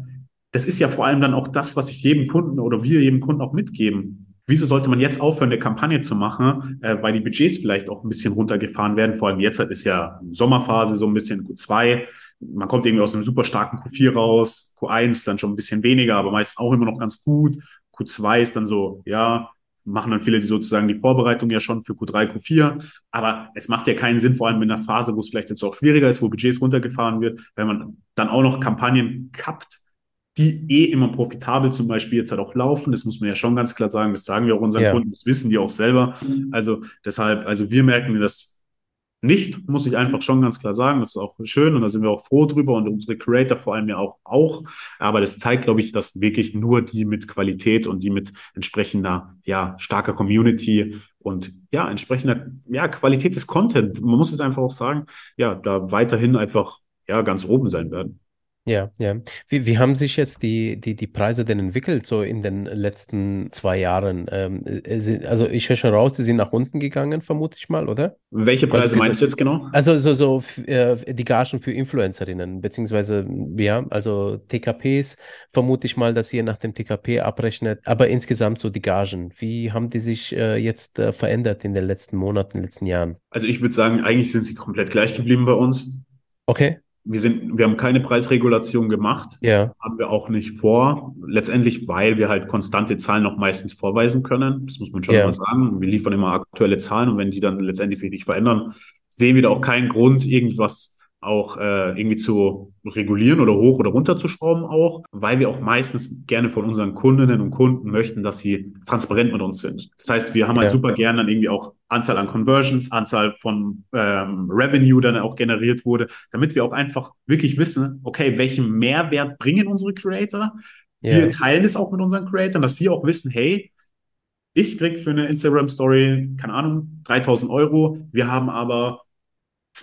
Speaker 2: das ist ja vor allem dann auch das, was ich jedem Kunden oder wir jedem Kunden auch mitgeben wieso sollte man jetzt aufhören, eine Kampagne zu machen, äh, weil die Budgets vielleicht auch ein bisschen runtergefahren werden. Vor allem jetzt halt ist ja Sommerphase, so ein bisschen Q2. Man kommt irgendwie aus einem super starken Q4 raus, Q1 dann schon ein bisschen weniger, aber meist auch immer noch ganz gut. Q2 ist dann so, ja, machen dann viele die sozusagen die Vorbereitung ja schon für Q3, Q4. Aber es macht ja keinen Sinn, vor allem in einer Phase, wo es vielleicht jetzt auch schwieriger ist, wo Budgets runtergefahren wird, wenn man dann auch noch Kampagnen kappt, die eh immer profitabel zum Beispiel jetzt halt auch laufen. Das muss man ja schon ganz klar sagen. Das sagen wir auch unseren ja. Kunden, das wissen die auch selber. Mhm. Also deshalb, also wir merken das nicht, muss ich einfach schon ganz klar sagen. Das ist auch schön und da sind wir auch froh drüber und unsere Creator vor allem ja auch. auch. Aber das zeigt, glaube ich, dass wirklich nur die mit Qualität und die mit entsprechender, ja, starker Community und ja, entsprechender, ja, Qualität des Content, man muss es einfach auch sagen, ja, da weiterhin einfach, ja, ganz oben sein werden.
Speaker 1: Ja, ja. Wie, wie haben sich jetzt die, die, die Preise denn entwickelt, so in den letzten zwei Jahren? Ähm, äh, also ich höre schon raus, die sind nach unten gegangen, vermute ich mal, oder?
Speaker 2: Welche Preise meinst du jetzt genau?
Speaker 1: Also so, so äh, die Gagen für Influencerinnen, beziehungsweise, ja, also TKPs, vermute ich mal, dass ihr nach dem TKP abrechnet, aber insgesamt so die Gagen. Wie haben die sich äh, jetzt äh, verändert in den letzten Monaten, in den letzten Jahren?
Speaker 2: Also ich würde sagen, eigentlich sind sie komplett gleich geblieben bei uns.
Speaker 1: Okay
Speaker 2: wir sind, wir haben keine Preisregulation gemacht.
Speaker 1: Ja.
Speaker 2: Haben wir auch nicht vor. Letztendlich, weil wir halt konstante Zahlen noch meistens vorweisen können. Das muss man schon ja. mal sagen. Wir liefern immer aktuelle Zahlen und wenn die dann letztendlich sich nicht verändern, sehen wir da auch keinen Grund, irgendwas auch äh, irgendwie zu regulieren oder hoch oder runter zu schrauben auch, weil wir auch meistens gerne von unseren Kundinnen und Kunden möchten, dass sie transparent mit uns sind. Das heißt, wir haben halt super gerne dann irgendwie auch Anzahl an Conversions, Anzahl von ähm, Revenue dann auch generiert wurde, damit wir auch einfach wirklich wissen, okay, welchen Mehrwert bringen unsere Creator? Wir ja. teilen es auch mit unseren Creatoren, dass sie auch wissen, hey, ich krieg für eine Instagram Story, keine Ahnung, 3000 Euro. Wir haben aber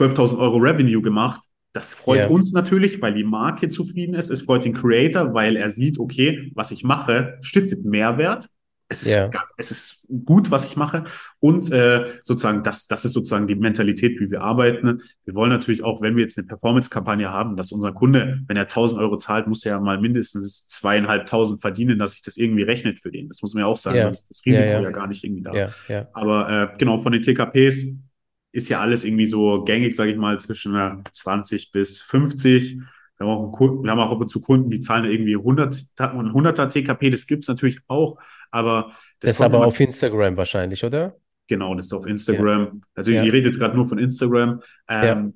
Speaker 2: 12.000 Euro Revenue gemacht. Das freut yeah. uns natürlich, weil die Marke zufrieden ist. Es freut den Creator, weil er sieht, okay, was ich mache, stiftet Mehrwert. Es, yeah. ist, es ist gut, was ich mache. Und äh, sozusagen, das, das ist sozusagen die Mentalität, wie wir arbeiten. Wir wollen natürlich auch, wenn wir jetzt eine Performance-Kampagne haben, dass unser Kunde, wenn er 1000 Euro zahlt, muss er ja mal mindestens zweieinhalbtausend verdienen, dass sich das irgendwie rechnet für den. Das muss man ja auch sagen, yeah. ist das Risiko ja gar nicht irgendwie da. Aber äh, genau, von den TKPs ist ja alles irgendwie so gängig, sage ich mal, zwischen 20 bis 50. Wir haben, auch Kunden, wir haben auch ab und zu Kunden, die zahlen irgendwie 100, 100er TKP, das gibt es natürlich auch, aber
Speaker 1: das, das ist aber auf Instagram wahrscheinlich, oder?
Speaker 2: Genau, das ist auf Instagram. Ja. Also ja. ihr redet jetzt gerade nur von Instagram. Ähm, ja.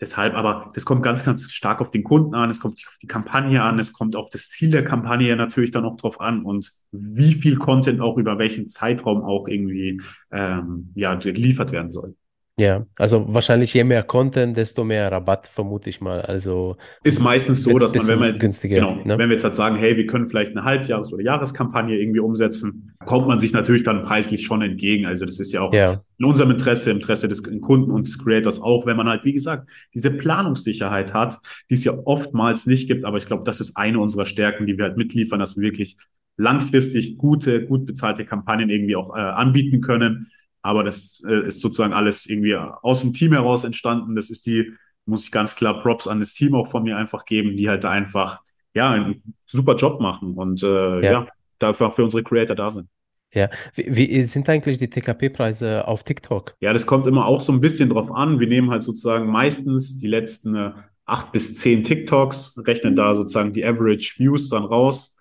Speaker 2: Deshalb, aber das kommt ganz, ganz stark auf den Kunden an, es kommt auf die Kampagne an, es kommt auf das Ziel der Kampagne natürlich dann auch drauf an und wie viel Content auch über welchen Zeitraum auch irgendwie ähm, ja, geliefert werden soll.
Speaker 1: Ja, also wahrscheinlich je mehr Content, desto mehr Rabatt, vermute ich mal. Also
Speaker 2: ist meistens so, dass man, wenn wir
Speaker 1: günstiger,
Speaker 2: genau, ne? wenn wir jetzt halt sagen, hey, wir können vielleicht eine Halbjahres- oder Jahreskampagne irgendwie umsetzen, kommt man sich natürlich dann preislich schon entgegen. Also das ist ja auch ja. in unserem Interesse, im Interesse des Kunden und des Creators auch, wenn man halt, wie gesagt, diese Planungssicherheit hat, die es ja oftmals nicht gibt. Aber ich glaube, das ist eine unserer Stärken, die wir halt mitliefern, dass wir wirklich langfristig gute, gut bezahlte Kampagnen irgendwie auch äh, anbieten können aber das äh, ist sozusagen alles irgendwie aus dem Team heraus entstanden. Das ist die, muss ich ganz klar Props an das Team auch von mir einfach geben, die halt einfach, ja, einen super Job machen und äh, ja. ja, dafür auch für unsere Creator da sind.
Speaker 1: Ja, wie, wie sind eigentlich die TKP-Preise auf TikTok?
Speaker 2: Ja, das kommt immer auch so ein bisschen drauf an. Wir nehmen halt sozusagen meistens die letzten äh, acht bis zehn TikToks, rechnen da sozusagen die Average Views dann raus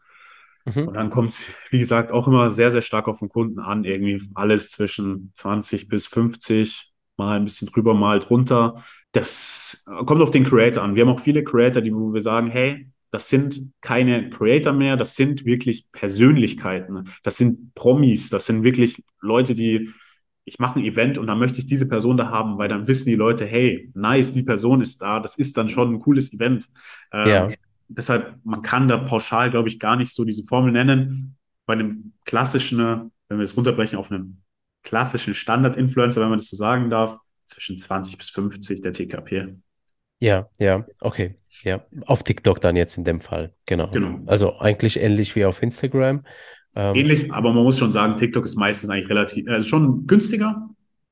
Speaker 2: Mhm. Und dann kommt es, wie gesagt, auch immer sehr, sehr stark auf den Kunden an. Irgendwie alles zwischen 20 bis 50, mal ein bisschen drüber, mal drunter. Das kommt auf den Creator an. Wir haben auch viele Creator, die, wo wir sagen, hey, das sind keine Creator mehr, das sind wirklich Persönlichkeiten. Das sind Promis, das sind wirklich Leute, die, ich mache ein Event und dann möchte ich diese Person da haben, weil dann wissen die Leute, hey, nice, die Person ist da, das ist dann schon ein cooles Event. Ähm, ja deshalb, man kann da pauschal, glaube ich, gar nicht so diese Formel nennen. Bei einem klassischen, wenn wir es runterbrechen auf einen klassischen Standard-Influencer, wenn man das so sagen darf, zwischen 20 bis 50 der TKP.
Speaker 1: Ja, ja, okay. Ja, auf TikTok dann jetzt in dem Fall. Genau. genau. Also eigentlich ähnlich wie auf Instagram.
Speaker 2: Ähm, ähnlich, aber man muss schon sagen, TikTok ist meistens eigentlich relativ, also schon günstiger.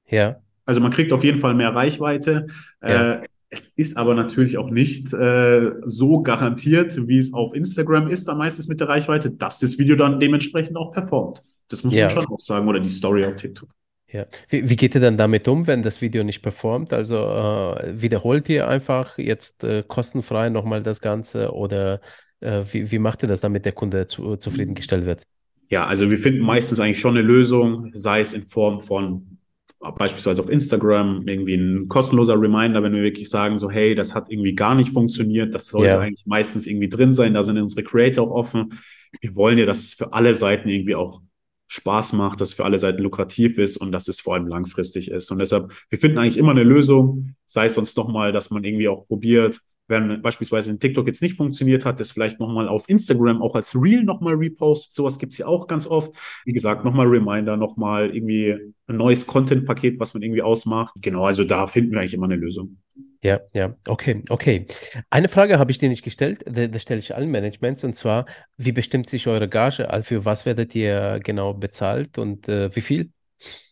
Speaker 1: Ja.
Speaker 2: Also man kriegt auf jeden Fall mehr Reichweite. Ja. Äh, es ist aber natürlich auch nicht äh, so garantiert, wie es auf Instagram ist, dann meistens mit der Reichweite, dass das Video dann dementsprechend auch performt. Das muss ja. man schon auch sagen, oder die Story auf TikTok.
Speaker 1: Ja. Wie, wie, geht ihr dann damit um, wenn das Video nicht performt? Also äh, wiederholt ihr einfach jetzt äh, kostenfrei nochmal das Ganze oder äh, wie, wie macht ihr das, damit der Kunde zu, zufriedengestellt wird?
Speaker 2: Ja, also wir finden meistens eigentlich schon eine Lösung, sei es in Form von beispielsweise auf Instagram irgendwie ein kostenloser Reminder, wenn wir wirklich sagen, so, hey, das hat irgendwie gar nicht funktioniert, das sollte yeah. eigentlich meistens irgendwie drin sein, da sind unsere Creator auch offen. Wir wollen ja, dass es für alle Seiten irgendwie auch Spaß macht, dass es für alle Seiten lukrativ ist und dass es vor allem langfristig ist. Und deshalb, wir finden eigentlich immer eine Lösung, sei es sonst nochmal, dass man irgendwie auch probiert, wenn beispielsweise in TikTok jetzt nicht funktioniert hat, das vielleicht nochmal auf Instagram auch als Reel nochmal repost. Sowas gibt's ja auch ganz oft. Wie gesagt, nochmal Reminder, nochmal irgendwie ein neues Content-Paket, was man irgendwie ausmacht. Genau, also da finden wir eigentlich immer eine Lösung.
Speaker 1: Ja, ja, okay, okay. Eine Frage habe ich dir nicht gestellt, das stelle ich allen Managements, und zwar, wie bestimmt sich eure Gage? Also für was werdet ihr genau bezahlt und äh, wie viel?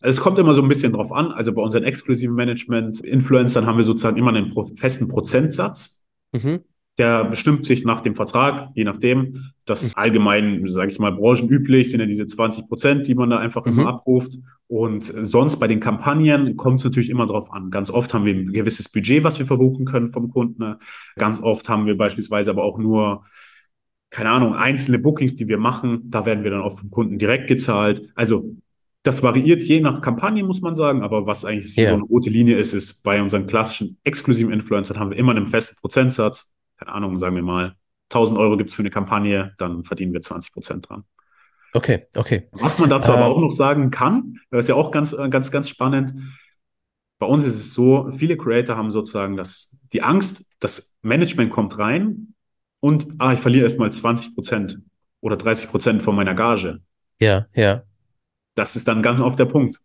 Speaker 2: Es kommt immer so ein bisschen drauf an. Also bei unseren exklusiven Management-Influencern haben wir sozusagen immer einen festen Prozentsatz. Mhm. Der bestimmt sich nach dem Vertrag, je nachdem. Das mhm. allgemein, sage ich mal, branchenüblich sind ja diese 20 Prozent, die man da einfach mhm. immer abruft. Und sonst bei den Kampagnen kommt es natürlich immer drauf an. Ganz oft haben wir ein gewisses Budget, was wir verbuchen können vom Kunden. Ganz oft haben wir beispielsweise aber auch nur keine Ahnung, einzelne Bookings, die wir machen, da werden wir dann auch vom Kunden direkt gezahlt. Also das variiert je nach Kampagne, muss man sagen. Aber was eigentlich yeah. so eine rote Linie ist, ist bei unseren klassischen exklusiven Influencern haben wir immer einen festen Prozentsatz. Keine Ahnung, sagen wir mal, 1000 Euro gibt es für eine Kampagne, dann verdienen wir 20 Prozent dran.
Speaker 1: Okay, okay.
Speaker 2: Was man dazu äh, aber auch noch sagen kann, das ist ja auch ganz, äh, ganz, ganz spannend. Bei uns ist es so, viele Creator haben sozusagen das, die Angst, das Management kommt rein und ah, ich verliere erstmal 20 Prozent oder 30 Prozent von meiner Gage.
Speaker 1: Ja, ja
Speaker 2: das ist dann ganz oft der Punkt.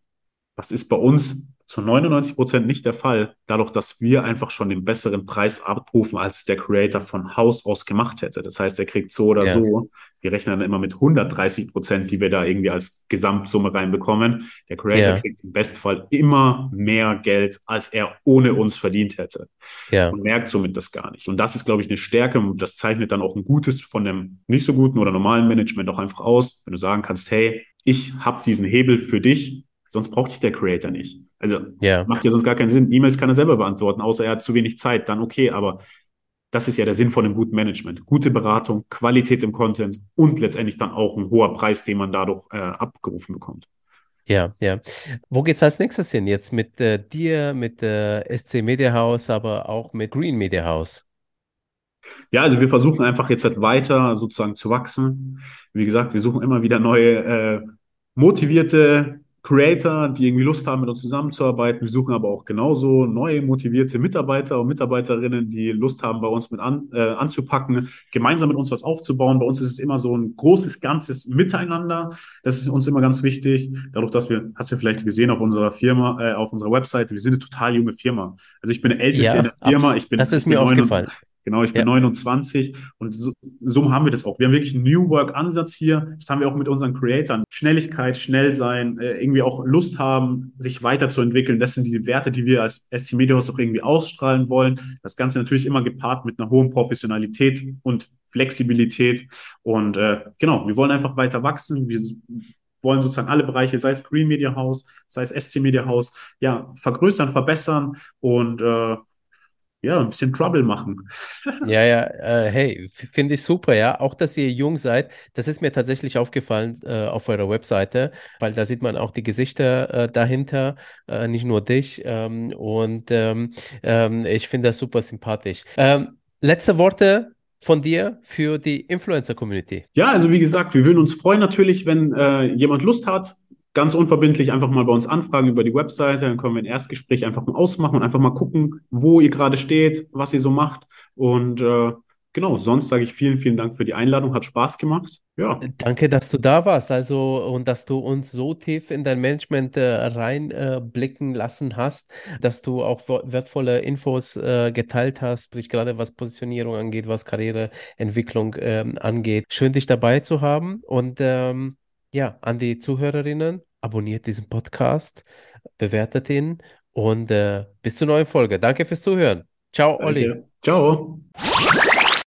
Speaker 2: Das ist bei uns zu 99 Prozent nicht der Fall, dadurch, dass wir einfach schon den besseren Preis abrufen, als der Creator von Haus aus gemacht hätte. Das heißt, er kriegt so oder ja. so, wir rechnen dann immer mit 130 Prozent, die wir da irgendwie als Gesamtsumme reinbekommen. Der Creator ja. kriegt im Bestfall immer mehr Geld, als er ohne uns verdient hätte. Ja. Und merkt somit das gar nicht. Und das ist, glaube ich, eine Stärke und das zeichnet dann auch ein gutes von dem nicht so guten oder normalen Management auch einfach aus, wenn du sagen kannst, hey, ich habe diesen Hebel für dich, sonst braucht dich der Creator nicht. Also yeah. macht ja sonst gar keinen Sinn. E-Mails kann er selber beantworten, außer er hat zu wenig Zeit, dann okay, aber das ist ja der Sinn von einem guten Management. Gute Beratung, Qualität im Content und letztendlich dann auch ein hoher Preis, den man dadurch äh, abgerufen bekommt.
Speaker 1: Ja, ja. Wo geht's als nächstes hin? Jetzt mit äh, dir, mit äh, SC Media House, aber auch mit Green Media House?
Speaker 2: Ja, also wir versuchen einfach jetzt halt weiter sozusagen zu wachsen. Wie gesagt, wir suchen immer wieder neue äh, motivierte Creator, die irgendwie Lust haben, mit uns zusammenzuarbeiten. Wir suchen aber auch genauso neue motivierte Mitarbeiter und Mitarbeiterinnen, die Lust haben, bei uns mit an, äh, anzupacken, gemeinsam mit uns was aufzubauen. Bei uns ist es immer so ein großes, ganzes Miteinander. Das ist uns immer ganz wichtig. Dadurch, dass wir, hast du vielleicht gesehen auf unserer Firma, äh, auf unserer Webseite, wir sind eine total junge Firma. Also ich bin der Älteste ja, in der Firma. Ich bin,
Speaker 1: das ist mir aufgefallen.
Speaker 2: Genau, ich bin ja. 29 und so, so, haben wir das auch. Wir haben wirklich einen New Work-Ansatz hier. Das haben wir auch mit unseren Creatoren. Schnelligkeit, schnell sein, äh, irgendwie auch Lust haben, sich weiterzuentwickeln. Das sind die Werte, die wir als SC Media House auch irgendwie ausstrahlen wollen. Das Ganze natürlich immer gepaart mit einer hohen Professionalität und Flexibilität. Und äh, genau, wir wollen einfach weiter wachsen. Wir wollen sozusagen alle Bereiche, sei es Green Media House, sei es SC Media House, ja, vergrößern, verbessern und äh, ja, ein bisschen Trouble machen.
Speaker 1: Ja, ja, äh, hey, finde ich super, ja. Auch, dass ihr jung seid, das ist mir tatsächlich aufgefallen äh, auf eurer Webseite, weil da sieht man auch die Gesichter äh, dahinter, äh, nicht nur dich. Ähm, und ähm, ähm, ich finde das super sympathisch. Ähm, letzte Worte von dir für die Influencer-Community?
Speaker 2: Ja, also wie gesagt, wir würden uns freuen natürlich, wenn äh, jemand Lust hat, ganz unverbindlich einfach mal bei uns anfragen über die Webseite, dann können wir ein Erstgespräch einfach mal ausmachen und einfach mal gucken, wo ihr gerade steht, was ihr so macht. Und äh, genau, sonst sage ich vielen, vielen Dank für die Einladung, hat Spaß gemacht. Ja.
Speaker 1: Danke, dass du da warst, also und dass du uns so tief in dein Management äh, reinblicken äh, lassen hast, dass du auch wertvolle Infos äh, geteilt hast, gerade was Positionierung angeht, was Karriereentwicklung ähm, angeht. Schön, dich dabei zu haben und ähm, ja, an die Zuhörerinnen, abonniert diesen Podcast, bewertet ihn und äh, bis zur neuen Folge. Danke fürs Zuhören. Ciao, Danke. Olli.
Speaker 2: Ciao.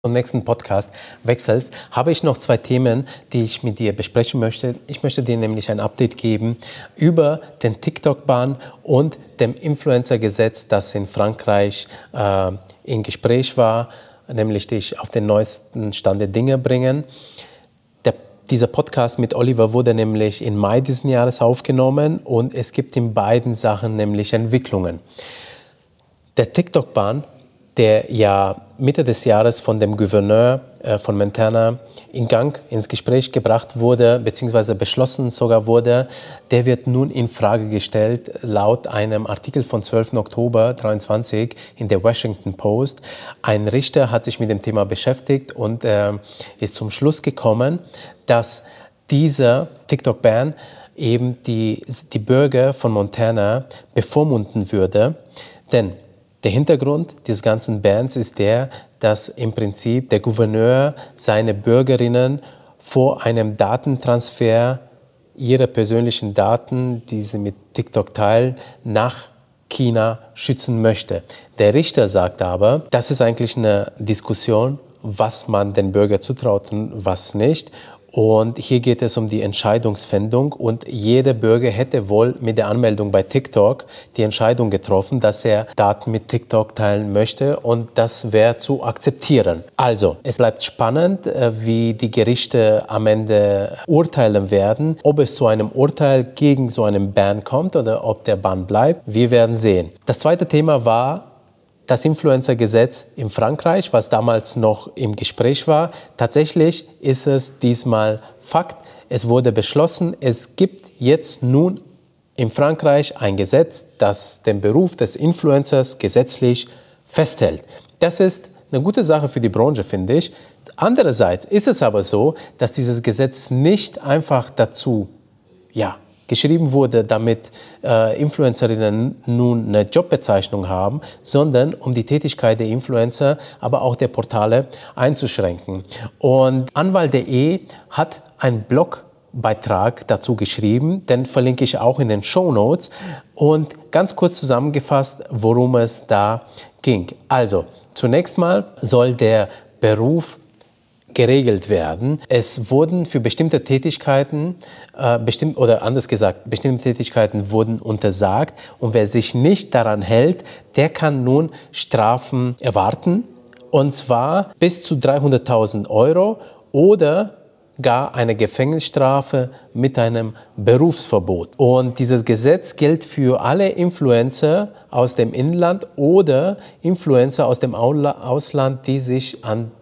Speaker 1: Zum nächsten Podcast wechselst, habe ich noch zwei Themen, die ich mit dir besprechen möchte. Ich möchte dir nämlich ein Update geben über den TikTok-Ban und dem Influencer-Gesetz, das in Frankreich äh, in Gespräch war, nämlich dich auf den neuesten Stand der Dinge bringen. Dieser Podcast mit Oliver wurde nämlich im Mai diesen Jahres aufgenommen und es gibt in beiden Sachen nämlich Entwicklungen. Der TikTok-Ban der ja Mitte des Jahres von dem Gouverneur äh, von Montana in Gang ins Gespräch gebracht wurde, beziehungsweise beschlossen sogar wurde, der wird nun in Frage gestellt, laut einem Artikel von 12. Oktober 23 in der Washington Post. Ein Richter hat sich mit dem Thema beschäftigt und äh, ist zum Schluss gekommen, dass dieser TikTok-Ban eben die, die Bürger von Montana bevormunden würde. Denn der Hintergrund des ganzen Bans ist der, dass im Prinzip der Gouverneur seine Bürgerinnen vor einem Datentransfer ihrer persönlichen Daten, die sie mit TikTok teilen, nach China schützen möchte. Der Richter sagt aber, das ist eigentlich eine Diskussion, was man den Bürger zutraut und was nicht. Und hier geht es um die Entscheidungsfindung und jeder Bürger hätte wohl mit der Anmeldung bei TikTok die Entscheidung getroffen, dass er Daten mit TikTok teilen möchte und das wäre zu akzeptieren. Also, es bleibt spannend, äh, wie die Gerichte am Ende urteilen werden, ob es zu einem Urteil gegen so einen Ban kommt oder ob der Ban bleibt. Wir werden sehen. Das zweite Thema war das Influencer-Gesetz in Frankreich, was damals noch im Gespräch war. Tatsächlich ist es diesmal Fakt. Es wurde beschlossen, es gibt jetzt nun in Frankreich ein Gesetz, das den Beruf des Influencers gesetzlich festhält. Das ist eine gute Sache für die Branche, finde ich. Andererseits ist es aber so, dass dieses Gesetz nicht einfach dazu ja, geschrieben wurde, damit äh, Influencerinnen nun eine Jobbezeichnung haben, sondern um die Tätigkeit der Influencer, aber auch der Portale einzuschränken. Und Anwalt.de hat einen Blogbeitrag dazu geschrieben, den verlinke ich auch in den Show Notes und ganz kurz zusammengefasst, worum es da ging. Also, zunächst mal soll der Beruf geregelt werden. Es wurden für bestimmte Tätigkeiten, äh, bestimmt, oder anders gesagt, bestimmte Tätigkeiten wurden untersagt und wer sich nicht daran hält, der kann nun Strafen erwarten und zwar bis zu 300.000 Euro oder gar eine Gefängnisstrafe mit einem Berufsverbot. Und dieses Gesetz gilt für alle Influencer aus dem Inland oder Influencer aus dem Ausland, die sich an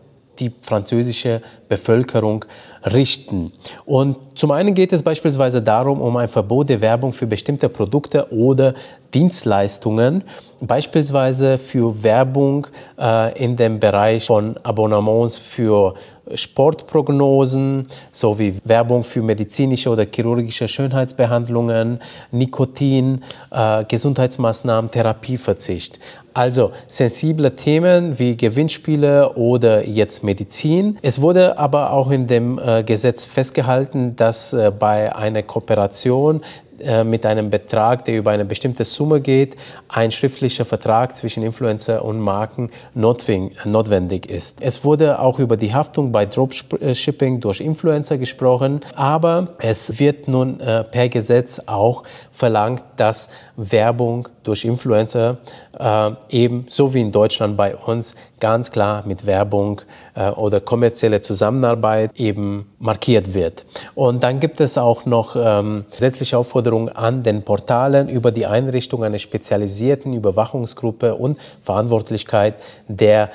Speaker 1: die französische Bevölkerung richten. Und zum einen geht es beispielsweise darum, um ein Verbot der Werbung für bestimmte Produkte oder Dienstleistungen, beispielsweise für Werbung äh, in dem Bereich von Abonnements für Sportprognosen sowie Werbung für medizinische oder chirurgische Schönheitsbehandlungen, Nikotin, äh, Gesundheitsmaßnahmen, Therapieverzicht. Also sensible Themen wie Gewinnspiele oder jetzt Medizin. Es wurde aber auch in dem äh, Gesetz festgehalten, dass äh, bei einer Kooperation äh, mit einem Betrag, der über eine bestimmte Summe geht, ein schriftlicher Vertrag zwischen Influencer und Marken notwendig ist. Es wurde auch über die Haftung bei Dropshipping durch Influencer gesprochen, aber es wird nun per Gesetz auch verlangt, dass Werbung durch Influencer äh, eben so wie in Deutschland bei uns ganz klar mit Werbung äh, oder kommerzielle Zusammenarbeit eben markiert wird. Und dann gibt es auch noch ähm, gesetzliche Aufforderungen an den Portalen über die Einrichtung einer spezialisierten Überwachungsgruppe und Verantwortlichkeit der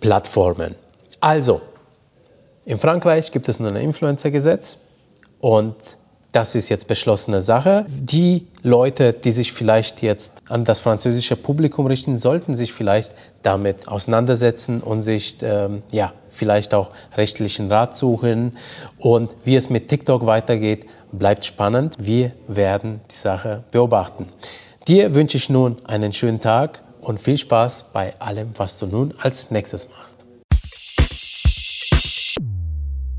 Speaker 1: Plattformen. Also, in Frankreich gibt es nun ein Influencer-Gesetz und das ist jetzt beschlossene Sache. Die Leute, die sich vielleicht jetzt an das französische Publikum richten, sollten sich vielleicht damit auseinandersetzen und sich ähm, ja, vielleicht auch rechtlichen Rat suchen. Und wie es mit TikTok weitergeht, bleibt spannend. Wir werden die Sache beobachten. Dir wünsche ich nun einen schönen Tag und viel Spaß bei allem, was du nun als nächstes machst.